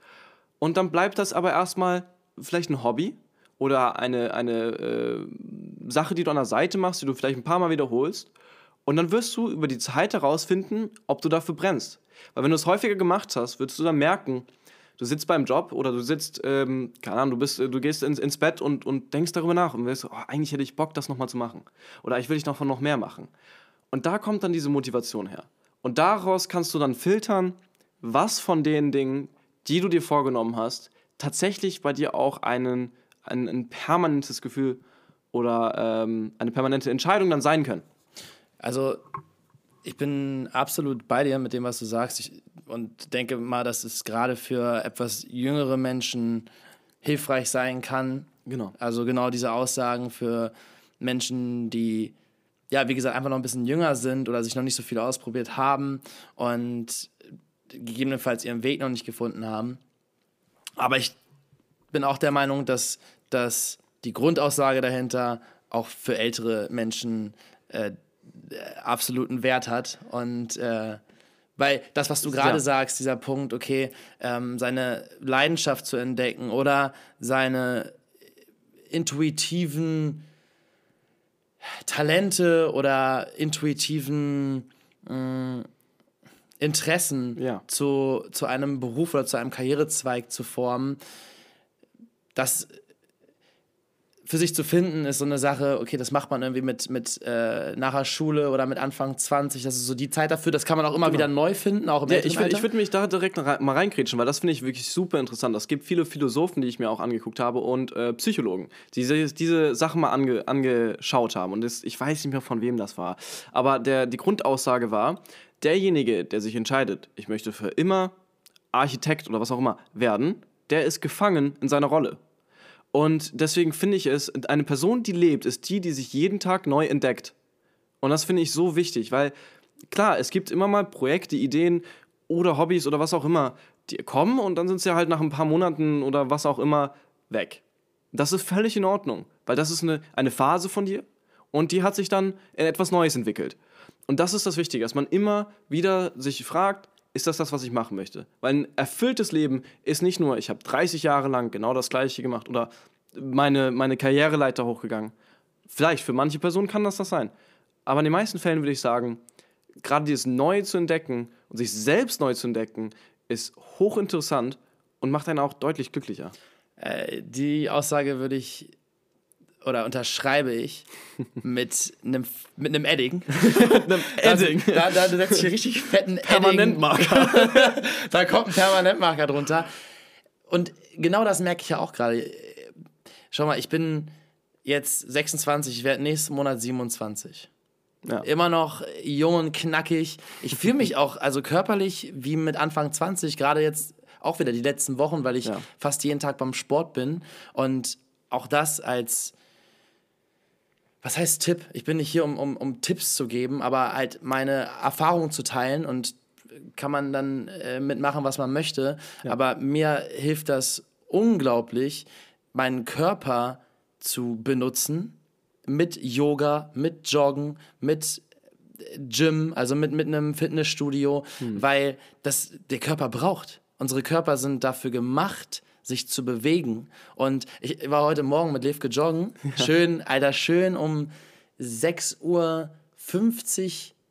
Und dann bleibt das aber erstmal vielleicht ein Hobby oder eine, eine äh, Sache, die du an der Seite machst, die du vielleicht ein paar Mal wiederholst. Und dann wirst du über die Zeit herausfinden, ob du dafür brennst. Weil wenn du es häufiger gemacht hast, wirst du dann merken, du sitzt beim Job oder du sitzt, ähm, keine Ahnung, du, bist, du gehst ins, ins Bett und, und denkst darüber nach und wirst, oh, eigentlich hätte ich Bock, das nochmal zu machen. Oder ich will ich noch von noch mehr machen. Und da kommt dann diese Motivation her. Und daraus kannst du dann filtern, was von den Dingen, die du dir vorgenommen hast, tatsächlich bei dir auch einen, ein, ein permanentes Gefühl oder ähm, eine permanente Entscheidung dann sein können. Also ich bin absolut bei dir mit dem, was du sagst ich, und denke mal, dass es gerade für etwas jüngere Menschen hilfreich sein kann. Genau. Also genau diese Aussagen für Menschen, die ja, wie gesagt, einfach noch ein bisschen jünger sind oder sich noch nicht so viel ausprobiert haben und gegebenenfalls ihren Weg noch nicht gefunden haben. Aber ich bin auch der Meinung, dass, dass die Grundaussage dahinter auch für ältere Menschen äh, absoluten Wert hat. Und äh, weil das, was du gerade ja. sagst, dieser Punkt, okay, ähm, seine Leidenschaft zu entdecken oder seine intuitiven Talente oder intuitiven äh, Interessen ja. zu, zu einem Beruf oder zu einem Karrierezweig zu formen, das für sich zu finden, ist so eine Sache, okay, das macht man irgendwie mit, mit äh, nachher Schule oder mit Anfang 20, das ist so die Zeit dafür, das kann man auch immer genau. wieder neu finden, auch im ja, Ich, ich würde mich da direkt mal reinkrätschen, weil das finde ich wirklich super interessant. Es gibt viele Philosophen, die ich mir auch angeguckt habe und äh, Psychologen, die diese, diese Sachen mal ange, angeschaut haben und das, ich weiß nicht mehr, von wem das war, aber der, die Grundaussage war, derjenige, der sich entscheidet, ich möchte für immer Architekt oder was auch immer werden, der ist gefangen in seiner Rolle. Und deswegen finde ich es, eine Person, die lebt, ist die, die sich jeden Tag neu entdeckt. Und das finde ich so wichtig, weil klar, es gibt immer mal Projekte, Ideen oder Hobbys oder was auch immer, die kommen und dann sind sie halt nach ein paar Monaten oder was auch immer weg. Das ist völlig in Ordnung, weil das ist eine, eine Phase von dir und die hat sich dann in etwas Neues entwickelt. Und das ist das Wichtige, dass man immer wieder sich fragt, ist das das, was ich machen möchte. Weil ein erfülltes Leben ist nicht nur, ich habe 30 Jahre lang genau das Gleiche gemacht oder meine, meine Karriereleiter hochgegangen. Vielleicht für manche Personen kann das das sein. Aber in den meisten Fällen würde ich sagen, gerade dieses Neue zu entdecken und sich selbst neu zu entdecken, ist hochinteressant und macht einen auch deutlich glücklicher. Äh, die Aussage würde ich oder unterschreibe ich mit einem mit einem Edding. einem Edding. Da, da, da setze ich einen richtig fetten Permanentmarker. da kommt ein Permanentmarker drunter. Und genau das merke ich ja auch gerade. Schau mal, ich bin jetzt 26, ich werde nächsten Monat 27. Ja. Immer noch jung und knackig. Ich fühle mich auch also körperlich wie mit Anfang 20, gerade jetzt auch wieder die letzten Wochen, weil ich ja. fast jeden Tag beim Sport bin. Und auch das als, was heißt Tipp? Ich bin nicht hier, um, um, um Tipps zu geben, aber halt meine Erfahrungen zu teilen und kann man dann äh, mitmachen, was man möchte. Ja. Aber mir hilft das unglaublich, meinen Körper zu benutzen mit Yoga, mit Joggen, mit Gym, also mit, mit einem Fitnessstudio, hm. weil das der Körper braucht. Unsere Körper sind dafür gemacht, sich zu bewegen. Und ich war heute Morgen mit Levke joggen. Schön, Alter, schön um 6.50 Uhr,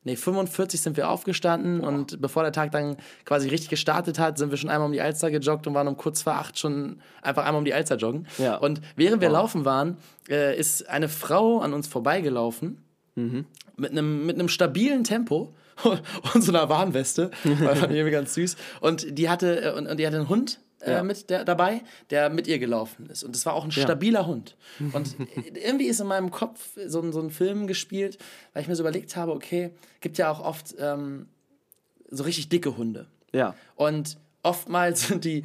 nee, 45 sind wir aufgestanden oh. und bevor der Tag dann quasi richtig gestartet hat, sind wir schon einmal um die Alster gejoggt und waren um kurz vor acht schon einfach einmal um die Alster joggen. Ja. Und während wir oh. laufen waren, äh, ist eine Frau an uns vorbeigelaufen mhm. mit einem mit stabilen Tempo und so einer Warnweste, fand ich irgendwie ganz süß. Und die hatte, äh, und, und die hatte einen Hund äh, ja. mit der, dabei, der mit ihr gelaufen ist. Und das war auch ein stabiler ja. Hund. Und irgendwie ist in meinem Kopf so, so ein Film gespielt, weil ich mir so überlegt habe, okay, gibt ja auch oft ähm, so richtig dicke Hunde. Ja. Und oftmals sind die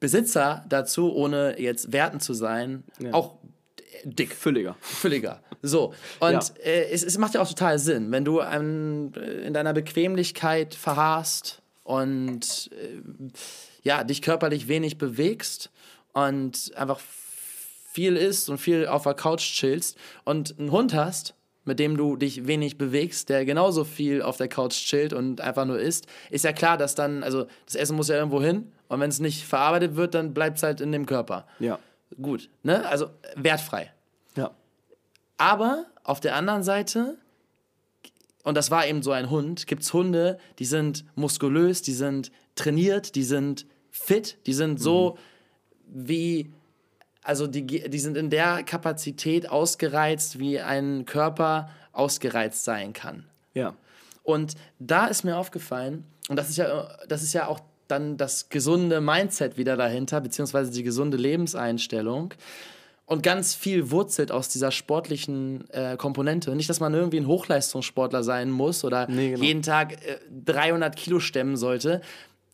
Besitzer dazu, ohne jetzt werten zu sein, ja. auch dick. Fülliger. Fülliger. So. Und ja. äh, es, es macht ja auch total Sinn, wenn du ähm, in deiner Bequemlichkeit verharrst und äh, ja, dich körperlich wenig bewegst und einfach viel isst und viel auf der Couch chillst und einen Hund hast, mit dem du dich wenig bewegst, der genauso viel auf der Couch chillt und einfach nur isst, ist ja klar, dass dann, also das Essen muss ja irgendwo hin und wenn es nicht verarbeitet wird, dann bleibt es halt in dem Körper. Ja. Gut, ne? Also wertfrei. Ja. Aber auf der anderen Seite, und das war eben so ein Hund, gibt es Hunde, die sind muskulös, die sind trainiert, die sind fit, die sind so mhm. wie, also die, die sind in der Kapazität ausgereizt, wie ein Körper ausgereizt sein kann. Ja. Und da ist mir aufgefallen, und das ist ja, das ist ja auch dann das gesunde Mindset wieder dahinter, beziehungsweise die gesunde Lebenseinstellung. Und ganz viel wurzelt aus dieser sportlichen äh, Komponente. Nicht, dass man irgendwie ein Hochleistungssportler sein muss oder nee, genau. jeden Tag äh, 300 Kilo stemmen sollte.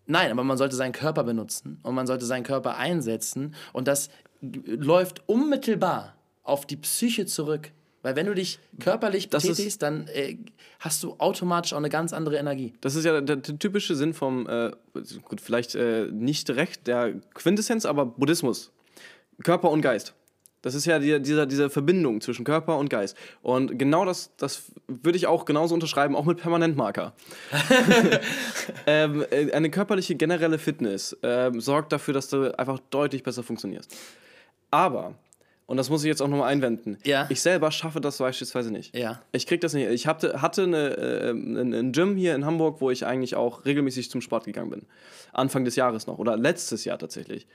Nein, aber man sollte seinen Körper benutzen und man sollte seinen Körper einsetzen. Und das läuft unmittelbar auf die Psyche zurück. Weil wenn du dich körperlich betätigst, dann äh, hast du automatisch auch eine ganz andere Energie. Das ist ja der, der typische Sinn vom, äh, gut, vielleicht äh, nicht direkt der Quintessenz, aber Buddhismus. Körper und Geist. Das ist ja die, dieser, diese Verbindung zwischen Körper und Geist. Und genau das, das würde ich auch genauso unterschreiben, auch mit Permanentmarker. ähm, äh, eine körperliche generelle Fitness ähm, sorgt dafür, dass du einfach deutlich besser funktionierst. Aber und das muss ich jetzt auch nochmal einwenden. Ja. Ich selber schaffe das beispielsweise nicht. Ja. Ich krieg das nicht. Ich hatte, hatte eine, äh, ein Gym hier in Hamburg, wo ich eigentlich auch regelmäßig zum Sport gegangen bin. Anfang des Jahres noch oder letztes Jahr tatsächlich.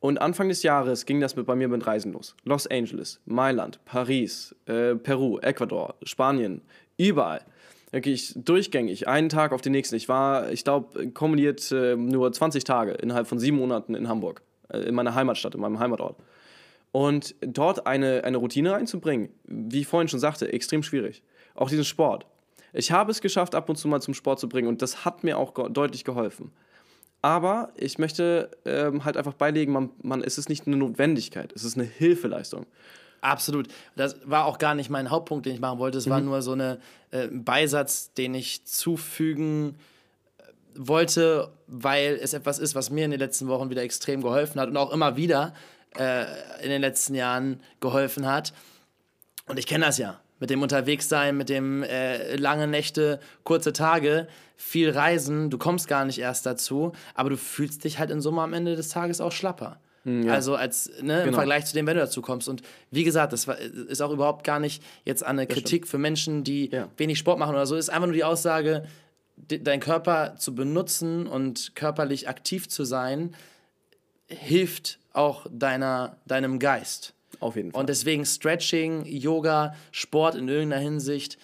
Und Anfang des Jahres ging das mit, bei mir mit Reisen los. Los Angeles, Mailand, Paris, äh, Peru, Ecuador, Spanien, überall. Wirklich durchgängig, einen Tag auf den nächsten. Ich war, ich glaube, kumuliert äh, nur 20 Tage innerhalb von sieben Monaten in Hamburg, äh, in meiner Heimatstadt, in meinem Heimatort. Und dort eine, eine Routine reinzubringen, wie ich vorhin schon sagte, extrem schwierig. Auch diesen Sport. Ich habe es geschafft, ab und zu mal zum Sport zu bringen und das hat mir auch deutlich geholfen. Aber ich möchte ähm, halt einfach beilegen, man, man, es ist nicht eine Notwendigkeit, es ist eine Hilfeleistung. Absolut. Das war auch gar nicht mein Hauptpunkt, den ich machen wollte. Es mhm. war nur so ein äh, Beisatz, den ich zufügen äh, wollte, weil es etwas ist, was mir in den letzten Wochen wieder extrem geholfen hat und auch immer wieder äh, in den letzten Jahren geholfen hat. Und ich kenne das ja. Mit dem Unterwegssein, mit dem äh, lange Nächte, kurze Tage, viel Reisen. Du kommst gar nicht erst dazu, aber du fühlst dich halt in Summe am Ende des Tages auch schlapper. ja. Also als ne, im Genau. Vergleich zu dem, wenn du dazu kommst. Und wie gesagt, das ist auch überhaupt gar nicht jetzt eine Kritik für Menschen, die Ja. wenig Sport machen oder so. Ist einfach nur die Aussage, de- deinen Körper zu benutzen und körperlich aktiv zu sein, hilft auch deiner, deinem Geist. Auf jeden Fall. Und deswegen Stretching, Yoga, Sport in irgendeiner Hinsicht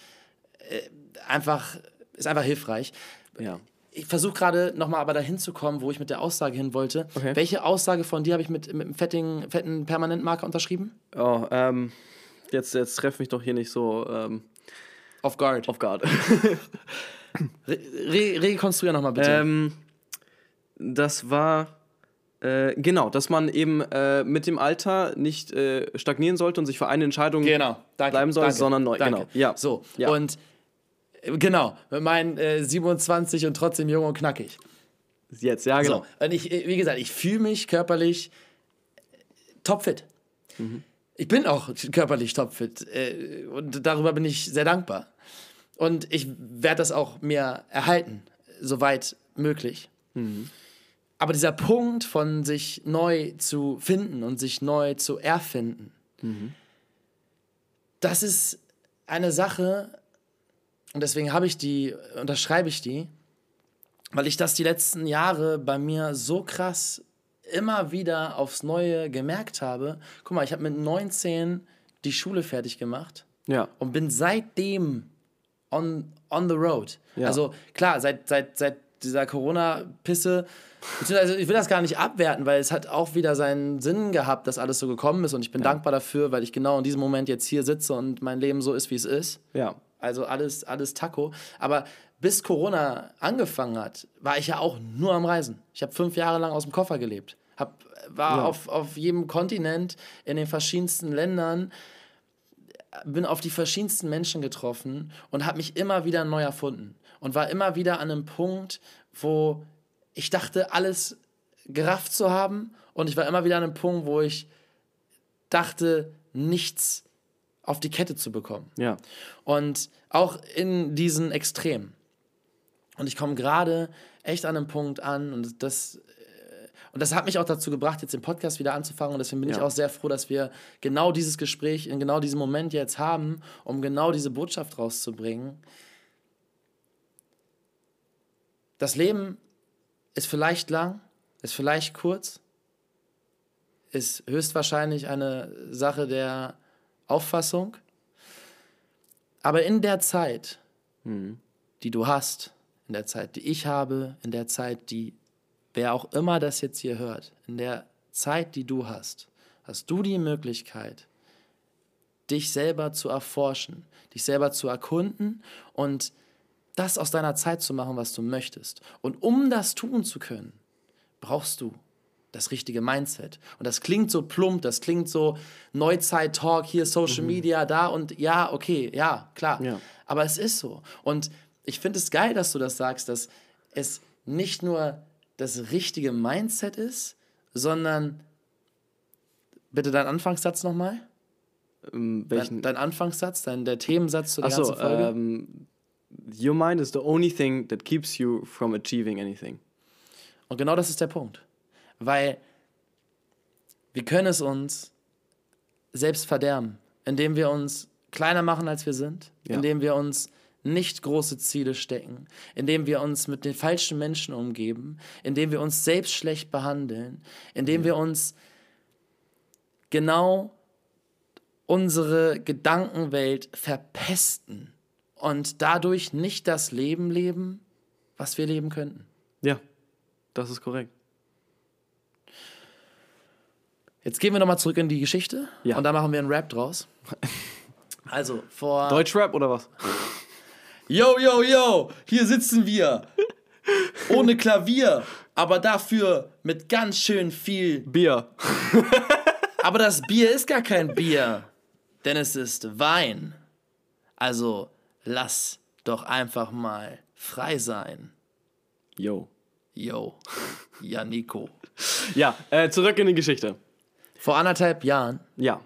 äh, einfach, ist einfach hilfreich. ja. Ich versuche gerade nochmal aber dahin zu kommen, wo ich mit der Aussage hin wollte. Okay. Welche Aussage von dir habe ich mit, mit einem fettigen, fetten Permanentmarker unterschrieben? Oh, ähm, jetzt, jetzt treff mich doch hier nicht so ähm, Off guard. auf Guard. Re re rekonstruier nochmal bitte. ähm, das war. Äh, genau, dass man eben äh, mit dem Alter nicht äh, stagnieren sollte und sich für eine Entscheidung genau, bleiben soll, danke, sondern neu. Danke. Genau, ja. So, Ja. und genau, mit meinen äh, 27 und trotzdem jung und knackig. Jetzt, ja, genau. So, und ich, äh, wie gesagt, ich fühle mich körperlich äh, topfit. Mhm. Ich bin auch körperlich topfit äh, und darüber bin ich sehr dankbar. Und ich werde das auch mir erhalten, soweit möglich. Mhm. Aber dieser Punkt von sich neu zu finden und sich neu zu erfinden, Mhm. das ist eine Sache, und deswegen habe ich die, unterschreibe ich die, weil ich das die letzten Jahre bei mir so krass immer wieder aufs Neue gemerkt habe. Guck mal, ich habe mit 19 die Schule fertig gemacht Ja, und bin seitdem on, on the road. Ja. Also klar, seit, seit, seit dieser Corona-Pisse, beziehungsweise ich will das gar nicht abwerten, weil es hat auch wieder seinen Sinn gehabt, dass alles so gekommen ist und ich bin dankbar dafür, weil ich genau in diesem Moment jetzt hier sitze und mein Leben so ist, wie es ist. ja. Also alles, alles Taco. Aber bis Corona angefangen hat, war ich ja auch nur am Reisen. Ich habe fünf Jahre lang aus dem Koffer gelebt. Hab, war Ja. auf, auf jedem Kontinent, in den verschiedensten Ländern, bin auf die verschiedensten Menschen getroffen und habe mich immer wieder neu erfunden. Und war immer wieder an einem Punkt, wo ich dachte, alles gerafft zu haben. Und ich war immer wieder an einem Punkt, wo ich dachte, nichts auf die Kette zu bekommen. Ja. Und auch in diesen Extremen. Und ich komme gerade echt an einem Punkt an und das, äh, und das hat mich auch dazu gebracht, jetzt den Podcast wieder anzufangen. Und deswegen bin ich Ja. auch sehr froh, dass wir genau dieses Gespräch in genau diesem Moment jetzt haben, um genau diese Botschaft rauszubringen. Das Leben ist vielleicht lang, ist vielleicht kurz, ist höchstwahrscheinlich eine Sache der Auffassung. Aber in der Zeit, die du hast, in der Zeit, die ich habe, in der Zeit, die wer auch immer das jetzt hier hört, in der Zeit, die du hast, hast du die Möglichkeit, dich selber zu erforschen, dich selber zu erkunden und das aus deiner Zeit zu machen, was du möchtest. Und um das tun zu können, brauchst du das richtige Mindset. Und das klingt so plump, das klingt so Neuzeit-Talk, hier Social Media, da und ja, okay, ja, klar. Ja. Aber es ist so. Und ich finde es geil, dass du das sagst, dass es nicht nur das richtige Mindset ist, sondern bitte dein Anfangssatz nochmal. Ähm, welchen? Dein, dein Anfangssatz, dein, der Themensatz zu der Achso, ganzen Folge. ähm, your mind is the only thing that keeps you from achieving anything. Und genau das ist der Punkt. Weil wir können es uns selbst verderben, indem wir uns kleiner machen, als wir sind, Ja. indem wir uns nicht große Ziele stecken, indem wir uns mit den falschen Menschen umgeben, indem wir uns selbst schlecht behandeln, indem wir uns genau unsere Gedankenwelt verpesten und dadurch nicht das Leben leben, was wir leben könnten. Ja, das ist korrekt. Jetzt gehen wir nochmal zurück in die Geschichte Ja. und da machen wir einen Rap draus. Also vor. Deutschrap oder was? Yo, yo, yo, hier sitzen wir. Ohne Klavier, aber dafür mit ganz schön viel. Bier. Aber das Bier ist gar kein Bier, denn es ist Wein. Also lass doch einfach mal frei sein. Yo. Yo, Janiko. Ja, äh, zurück in die Geschichte. Vor anderthalb Jahren Ja,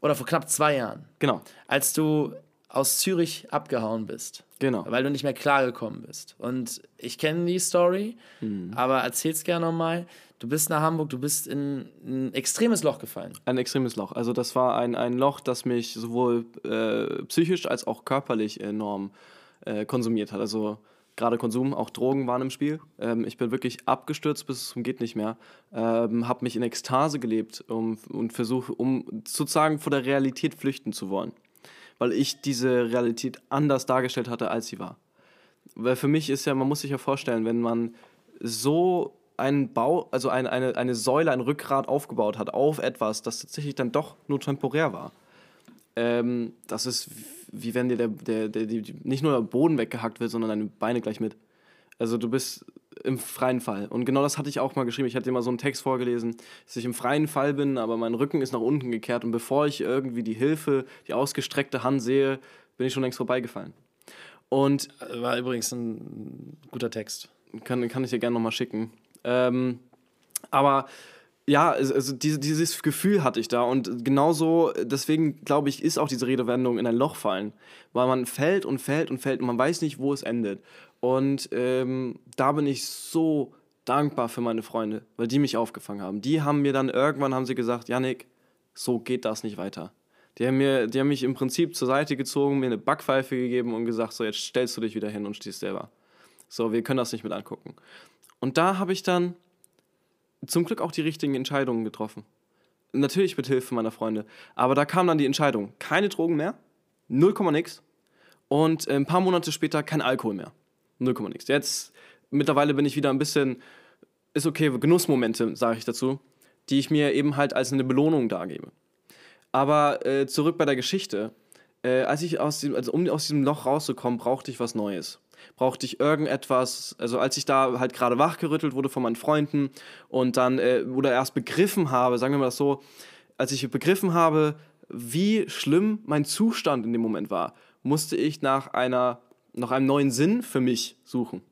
oder vor knapp zwei Jahren, genau. als du aus Zürich abgehauen bist, Genau. Weil du nicht mehr klargekommen bist. Und ich kenne die Story, Mhm. aber erzähl's gerne nochmal. Du bist nach Hamburg, du bist in ein extremes Loch gefallen. Ein extremes Loch. Also das war ein, ein Loch, das mich sowohl äh, psychisch als auch körperlich enorm äh, konsumiert hat. Also gerade Konsum, auch Drogen waren im Spiel. Ähm, ich bin wirklich abgestürzt bis zum geht nicht mehr. Ähm, habe mich in Ekstase gelebt um, und versuche, um sozusagen vor der Realität flüchten zu wollen. Weil ich diese Realität anders dargestellt hatte, als sie war. Weil für mich ist ja, man muss sich ja vorstellen, wenn man so einen Bau, also eine, eine, eine Säule, ein Rückgrat aufgebaut hat auf etwas, das tatsächlich dann doch nur temporär war. Ähm, das ist wie wenn dir der, der, der, die, nicht nur der Boden weggehackt wird, sondern deine Beine gleich mit. Also du bist im freien Fall. Und genau das hatte ich auch mal geschrieben. Ich hatte dir mal so einen Text vorgelesen, dass ich im freien Fall bin, aber mein Rücken ist nach unten gekehrt und bevor ich irgendwie die Hilfe, die ausgestreckte Hand sehe, bin ich schon längst vorbeigefallen. Und War übrigens ein guter Text. kann, kann ich dir gerne nochmal schicken. Ähm, aber ja, also diese, dieses Gefühl hatte ich da und genauso, deswegen glaube ich, ist auch diese Redewendung in ein Loch fallen, weil man fällt und fällt und fällt und man weiß nicht, wo es endet. Und ähm, da bin ich so dankbar für meine Freunde, weil die mich aufgefangen haben. Die haben mir dann irgendwann haben sie gesagt, Yannick, so geht das nicht weiter. Die haben, mir, die haben mich im Prinzip zur Seite gezogen, mir eine Backpfeife gegeben und gesagt, so jetzt stellst du dich wieder hin und stehst selber. So, wir können das nicht mit angucken. Und da habe ich dann zum Glück auch die richtigen Entscheidungen getroffen. Natürlich mit Hilfe meiner Freunde. Aber da kam dann die Entscheidung, keine Drogen mehr, 0, nix. Und äh, ein paar Monate später kein Alkohol mehr. 0, nix. Jetzt, mittlerweile bin ich wieder ein bisschen, ist okay, Genussmomente, sage ich dazu, die ich mir eben halt als eine Belohnung dargebe. Aber äh, zurück bei der Geschichte. Äh, als ich aus dem, also um aus diesem Loch rauszukommen, brauchte ich was Neues. Brauchte ich irgendetwas, also als ich da halt gerade wachgerüttelt wurde von meinen Freunden und dann äh, oder erst begriffen habe, sagen wir mal das so, als ich begriffen habe, wie schlimm mein Zustand in dem Moment war, musste ich nach einer, nach einem neuen Sinn für mich suchen.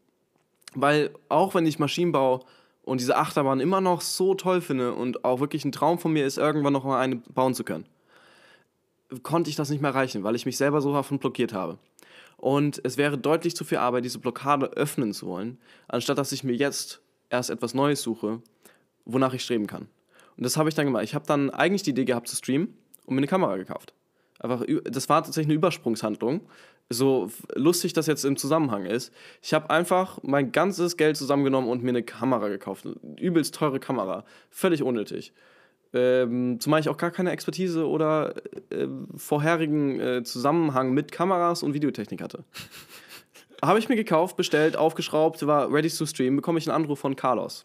Weil auch wenn ich Maschinenbau und diese Achterbahn immer noch so toll finde und auch wirklich ein Traum von mir ist, irgendwann noch mal eine bauen zu können, konnte ich das nicht mehr erreichen, weil ich mich selber so davon blockiert habe. Und es wäre deutlich zu viel Arbeit, diese Blockade öffnen zu wollen, anstatt dass ich mir jetzt erst etwas Neues suche, wonach ich streben kann. Und das habe ich dann gemacht. Ich habe dann eigentlich die Idee gehabt zu streamen und mir eine Kamera gekauft. Einfach, das war tatsächlich eine Übersprungshandlung. So lustig das jetzt im Zusammenhang ist. Ich habe einfach mein ganzes Geld zusammengenommen und mir eine Kamera gekauft. Eine übelst teure Kamera. Völlig unnötig. Ähm, zumal ich auch gar keine Expertise oder äh, vorherigen äh, Zusammenhang mit Kameras und Videotechnik hatte. Habe ich mir gekauft, bestellt, aufgeschraubt, war ready to stream, bekomme ich einen Anruf von Carlos.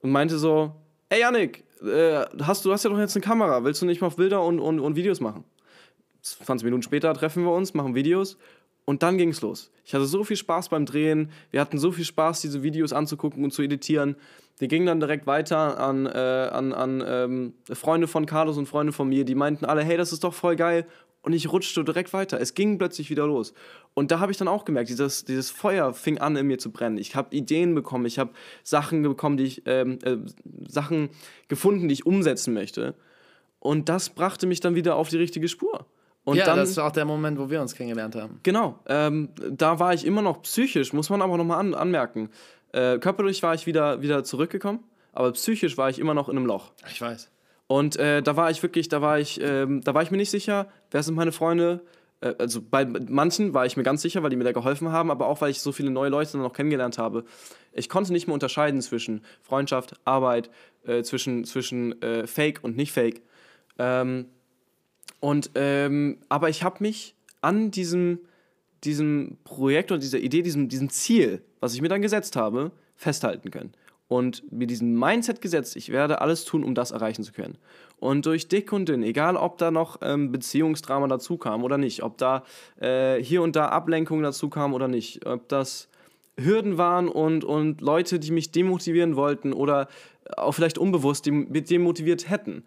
Und meinte so, ey Yannick, äh, hast, du hast ja doch jetzt eine Kamera, willst du nicht mal Bilder und, und, und Videos machen? 20 Minuten später treffen wir uns, machen Videos und dann ging es los. Ich hatte so viel Spaß beim Drehen, wir hatten so viel Spaß, diese Videos anzugucken und zu editieren. Wir gingen dann direkt weiter an, äh, an, an ähm, Freunde von Carlos und Freunde von mir, die meinten alle, hey, das ist doch voll geil. Und ich rutschte direkt weiter. Es ging plötzlich wieder los. Und da habe ich dann auch gemerkt, dieses, dieses Feuer fing an in mir zu brennen. Ich habe Ideen bekommen, ich habe Sachen bekommen, die ich, ähm, äh, Sachen gefunden, die ich umsetzen möchte. Und das brachte mich dann wieder auf die richtige Spur. Und ja, dann, das ist auch der Moment, wo wir uns kennengelernt haben. Genau, ähm, da war ich immer noch psychisch, muss man aber nochmal an, anmerken. Äh, körperlich war ich wieder, wieder zurückgekommen, aber psychisch war ich immer noch in einem Loch. Ich weiß. Und äh, da war ich wirklich, da war ich, ähm, da war ich mir nicht sicher, wer sind meine Freunde. Äh, also bei manchen war ich mir ganz sicher, weil die mir da geholfen haben, aber auch weil ich so viele neue Leute dann noch kennengelernt habe. Ich konnte nicht mehr unterscheiden zwischen Freundschaft, Arbeit, äh, zwischen, zwischen äh, Fake und nicht Fake. Ähm, und ähm, aber ich habe mich an diesem, diesem Projekt oder dieser Idee, diesem, diesem Ziel, was ich mir dann gesetzt habe, festhalten können. Und mir diesen Mindset gesetzt, ich werde alles tun, um das erreichen zu können. Und durch dick und dünn, egal ob da noch ähm, Beziehungsdrama dazu kam oder nicht, ob da äh, hier und da Ablenkung dazu kam oder nicht, ob das Hürden waren und, und Leute, die mich demotivieren wollten oder auch vielleicht unbewusst dem, demotiviert hätten.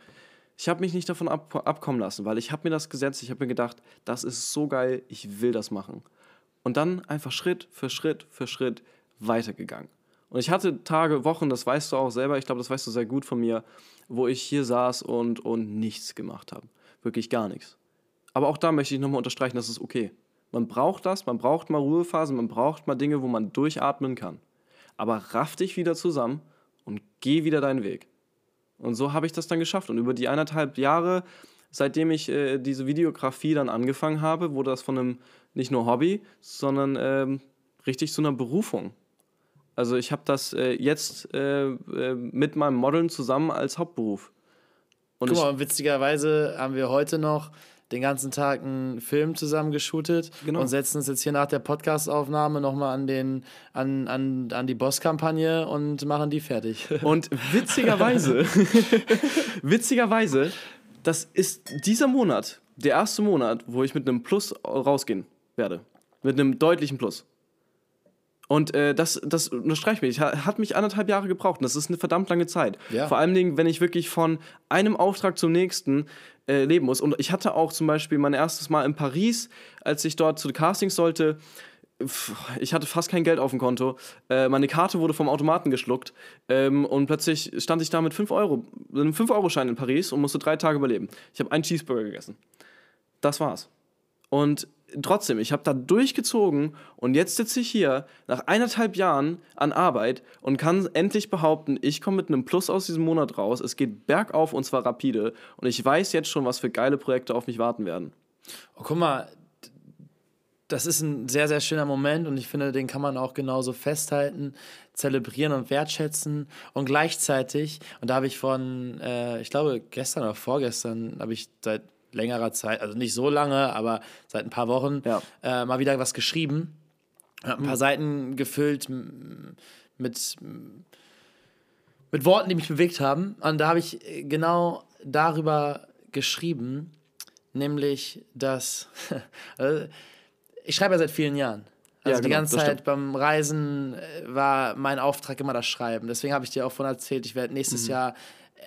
Ich habe mich nicht davon ab, abkommen lassen, weil ich habe mir das gesetzt, ich habe mir gedacht, das ist so geil, ich will das machen. Und dann einfach Schritt für Schritt für Schritt weitergegangen. Und ich hatte Tage, Wochen, das weißt du auch selber, ich glaube, das weißt du sehr gut von mir, wo ich hier saß und, und nichts gemacht habe. Wirklich gar nichts. Aber auch da möchte ich nochmal unterstreichen, das ist okay. Man braucht das, man braucht mal Ruhephasen, man braucht mal Dinge, wo man durchatmen kann. Aber raff dich wieder zusammen und geh wieder deinen Weg. Und so habe ich das dann geschafft. Und über die eineinhalb Jahre, seitdem ich äh, diese Videografie dann angefangen habe, wurde das von einem nicht nur Hobby, sondern ähm, richtig zu einer Berufung. Also ich habe das äh, jetzt äh, äh mit meinem Modeln zusammen als Hauptberuf. Und Guck mal, witzigerweise haben wir heute noch den ganzen Tag einen Film zusammen geshootet genau. und setzen uns jetzt hier nach der Podcastaufnahme nochmal an, an, an, an die Boss-Kampagne und machen die fertig. Und witzigerweise, witzigerweise, das ist dieser Monat, der erste Monat, wo ich mit einem Plus rausgehen werde. Mit einem deutlichen Plus. Und äh, das, das unterstreicht mich. Hat mich anderthalb Jahre gebraucht. Und das ist eine verdammt lange Zeit. Ja. Vor allem, wenn ich wirklich von einem Auftrag zum nächsten äh, leben muss. Und ich hatte auch zum Beispiel mein erstes Mal in Paris, als ich dort zu Castings sollte. Ich hatte fast kein Geld auf dem Konto. Äh, meine Karte wurde vom Automaten geschluckt. Ähm, und plötzlich stand ich da mit 5 Euro, einem 5-Euro-Schein in Paris und musste drei Tage überleben. Ich habe einen Cheeseburger gegessen. Das war's. Und trotzdem, ich habe da durchgezogen und jetzt sitze ich hier nach eineinhalb Jahren an Arbeit und kann endlich behaupten, ich komme mit einem Plus aus diesem Monat raus. Es geht bergauf und zwar rapide und ich weiß jetzt schon, was für geile Projekte auf mich warten werden. Oh, guck mal, das ist ein sehr, sehr schöner Moment und ich finde, den kann man auch genauso festhalten, zelebrieren und wertschätzen und gleichzeitig, und da habe ich von, äh, ich glaube, gestern oder vorgestern, habe ich seit längerer Zeit, also nicht so lange, aber seit ein paar Wochen, ja. äh, mal wieder was geschrieben. Hab ein paar mhm. Seiten gefüllt mit, mit Worten, die mich bewegt haben. Und da habe ich genau darüber geschrieben, nämlich, dass also ich schreibe ja seit vielen Jahren. Also ja, die genau, ganze Zeit beim Reisen äh, war mein Auftrag immer das Schreiben. Deswegen habe ich dir auch von erzählt, ich werde nächstes mhm. Jahr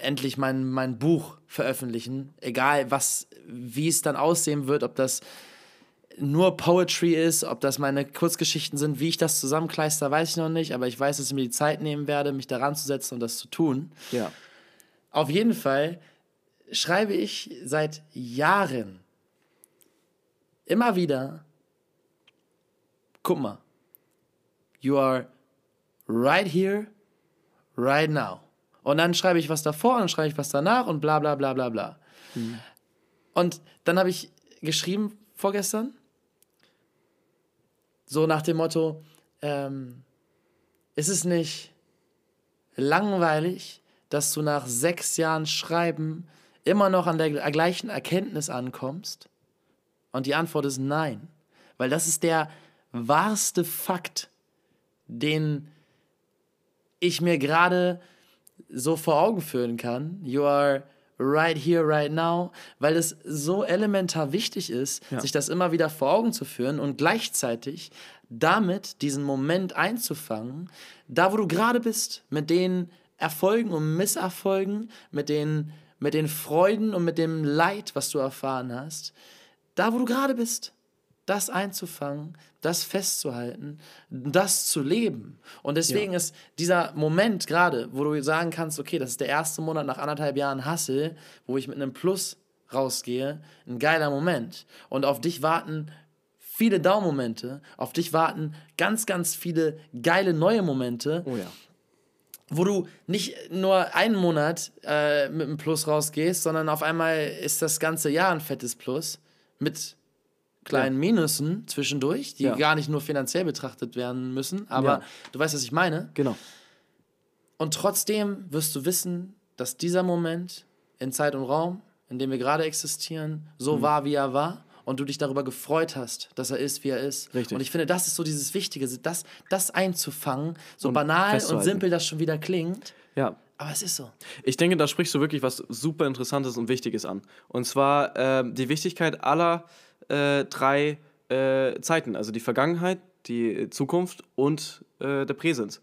endlich mein, mein Buch veröffentlichen. Egal, was, wie es dann aussehen wird, ob das nur Poetry ist, ob das meine Kurzgeschichten sind, wie ich das zusammenkleister, weiß ich noch nicht, aber ich weiß, dass ich mir die Zeit nehmen werde, mich daran zu setzen und das zu tun. Ja. Auf jeden Fall schreibe ich seit Jahren immer wieder, guck mal, you are right here, right now. Und dann schreibe ich was davor und dann schreibe ich was danach und bla bla bla bla bla. Mhm. Und dann habe ich geschrieben vorgestern, so nach dem Motto, ähm, ist es nicht langweilig, dass du nach sechs Jahren Schreiben immer noch an der gleichen Erkenntnis ankommst? Und die Antwort ist nein, weil das ist der wahrste Fakt, den ich mir gerade so vor Augen führen kann. You are right here, right now, weil es so elementar wichtig ist, ja. sich das immer wieder vor Augen zu führen und gleichzeitig damit diesen Moment einzufangen, da wo du gerade bist, mit den Erfolgen und Misserfolgen, mit den, mit den Freuden und mit dem Leid, was du erfahren hast, da wo du gerade bist das einzufangen, das festzuhalten, das zu leben. Und deswegen ja. ist dieser Moment gerade, wo du sagen kannst, okay, das ist der erste Monat nach anderthalb Jahren Hassel, wo ich mit einem Plus rausgehe, ein geiler Moment. Und auf dich warten viele Daumomente, auf dich warten ganz, ganz viele geile neue Momente. Oh ja wo du nicht nur einen Monat äh, mit einem Plus rausgehst, sondern auf einmal ist das ganze Jahr ein fettes Plus mit kleinen ja. Minusen zwischendurch, die ja. gar nicht nur finanziell betrachtet werden müssen, aber ja. du weißt, was ich meine. Genau. Und trotzdem wirst du wissen, dass dieser Moment in Zeit und Raum, in dem wir gerade existieren, so mhm. war, wie er war und du dich darüber gefreut hast, dass er ist, wie er ist. Richtig. Und ich finde, das ist so dieses Wichtige, das, das einzufangen, so und banal und simpel das schon wieder klingt. Ja. Aber es ist so. Ich denke, da sprichst du wirklich was super Interessantes und Wichtiges an. Und zwar äh, die Wichtigkeit aller äh, drei äh, Zeiten, also die Vergangenheit, die Zukunft und äh, der Präsens.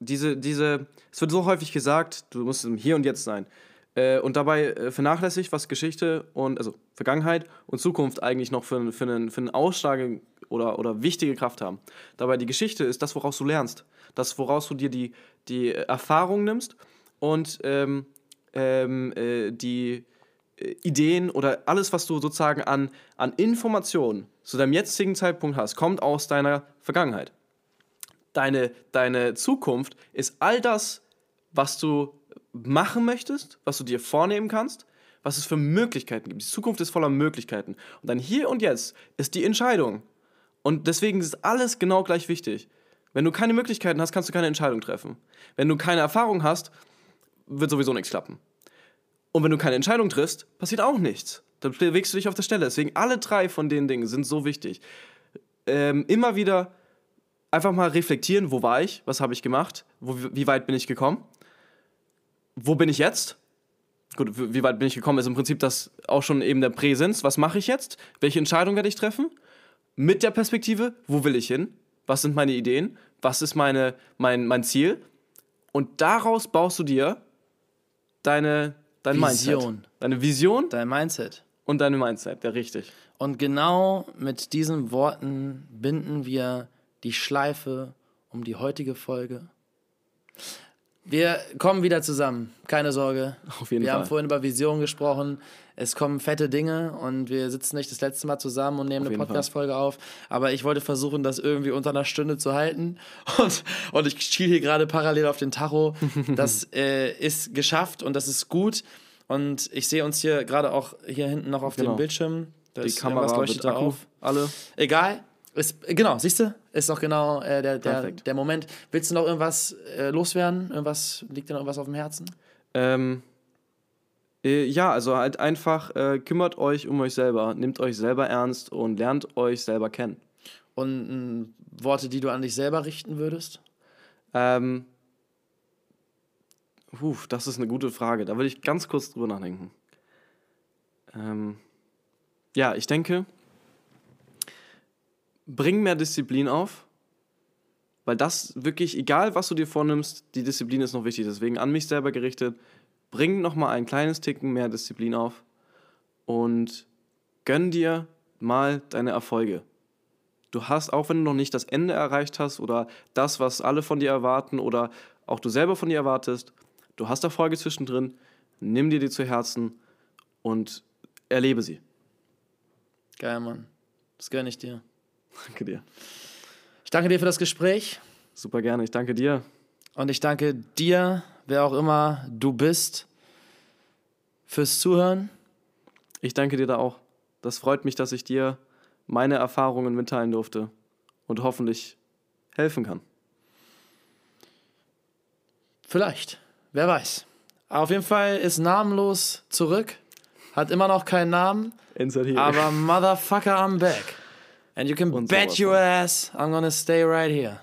Diese, diese, es wird so häufig gesagt, du musst im Hier und Jetzt sein. Äh, und dabei äh, vernachlässigt, was Geschichte und, also Vergangenheit und Zukunft eigentlich noch für, für, einen, für einen Ausschlag oder, oder wichtige Kraft haben. Dabei die Geschichte ist das, woraus du lernst. Das, woraus du dir die, die Erfahrung nimmst und ähm, ähm, äh, die, äh, Ideen oder alles, was du sozusagen an, an Informationen zu deinem jetzigen Zeitpunkt hast, kommt aus deiner Vergangenheit. Deine, deine Zukunft ist all das, was du machen möchtest, was du dir vornehmen kannst, was es für Möglichkeiten gibt. Die Zukunft ist voller Möglichkeiten. Und dann hier und jetzt ist die Entscheidung. Und deswegen ist alles genau gleich wichtig. Wenn du keine Möglichkeiten hast, kannst du keine Entscheidung treffen. Wenn du keine Erfahrung hast, wird sowieso nichts klappen. Und wenn du keine Entscheidung triffst, passiert auch nichts. Dann bewegst du dich auf der Stelle. Deswegen alle drei von den Dingen sind so wichtig. Ähm, immer wieder einfach mal reflektieren, wo war ich, was habe ich gemacht, wo, wie weit bin ich gekommen, wo bin ich jetzt? Gut, wie weit bin ich gekommen, ist im Prinzip das auch schon eben der Präsenz. Was mache ich jetzt? Welche Entscheidung werde ich treffen? Mit der Perspektive, wo will ich hin? Was sind meine Ideen? Was ist meine, mein, mein Ziel? Und daraus baust du dir deine, dein Vision. Mindset. Deine Vision Dein Mindset. und deine Mindset, ja richtig. Und genau mit diesen Worten binden wir die Schleife um die heutige Folge. Wir kommen wieder zusammen, keine Sorge. Auf jeden wir Fall. haben vorhin über Vision gesprochen. Es kommen fette Dinge und wir sitzen nicht das letzte Mal zusammen und nehmen Auf eine Podcast-Folge auf. Aber ich wollte versuchen, das irgendwie unter einer Stunde zu halten. Und, und ich schiele hier gerade parallel auf den Tacho. Das äh, ist geschafft und das ist gut. Und ich sehe uns hier gerade auch hier hinten noch auf Genau. dem Bildschirm. Da Die ist Kamera leuchtet da auf. alle. Egal. Ist, genau, siehst du? Ist doch genau äh, der, der, Perfekt. der Moment. Willst du noch irgendwas äh, loswerden? Irgendwas, liegt dir noch irgendwas auf dem Herzen? Ähm, äh, ja, also halt einfach äh, kümmert euch um euch selber, nehmt euch selber ernst und lernt euch selber kennen. Und ähm, Worte, die du an dich selber richten würdest? Ähm, puh, das ist eine gute Frage. Da würde ich ganz kurz drüber nachdenken. Ähm, ja, ich denke, bring mehr Disziplin auf, weil das wirklich, egal was du dir vornimmst, die Disziplin ist noch wichtig. Deswegen an mich selber gerichtet, bring noch mal ein kleines Ticken mehr Disziplin auf und gönn dir mal deine Erfolge. Du hast, auch wenn du noch nicht das Ende erreicht hast oder das, was alle von dir erwarten oder auch du selber von dir erwartest, du hast Erfolge zwischendrin, nimm dir die zu Herzen und erlebe sie. Geil, Mann. Das gönne ich dir. Danke dir. Ich danke dir für das Gespräch Super gerne, ich danke dir. und ich danke dir, wer auch immer du bist, fürs Zuhören. Ich danke dir da auch. Das freut mich, dass ich dir meine Erfahrungen mitteilen durfte und hoffentlich helfen kann. Vielleicht. Wer weiß. Auf jeden Fall ist namenlos zurück. Hat immer noch keinen Namen. Insert here. Aber Motherfucker, I'm back. And you can bet your ass I'm gonna stay right here.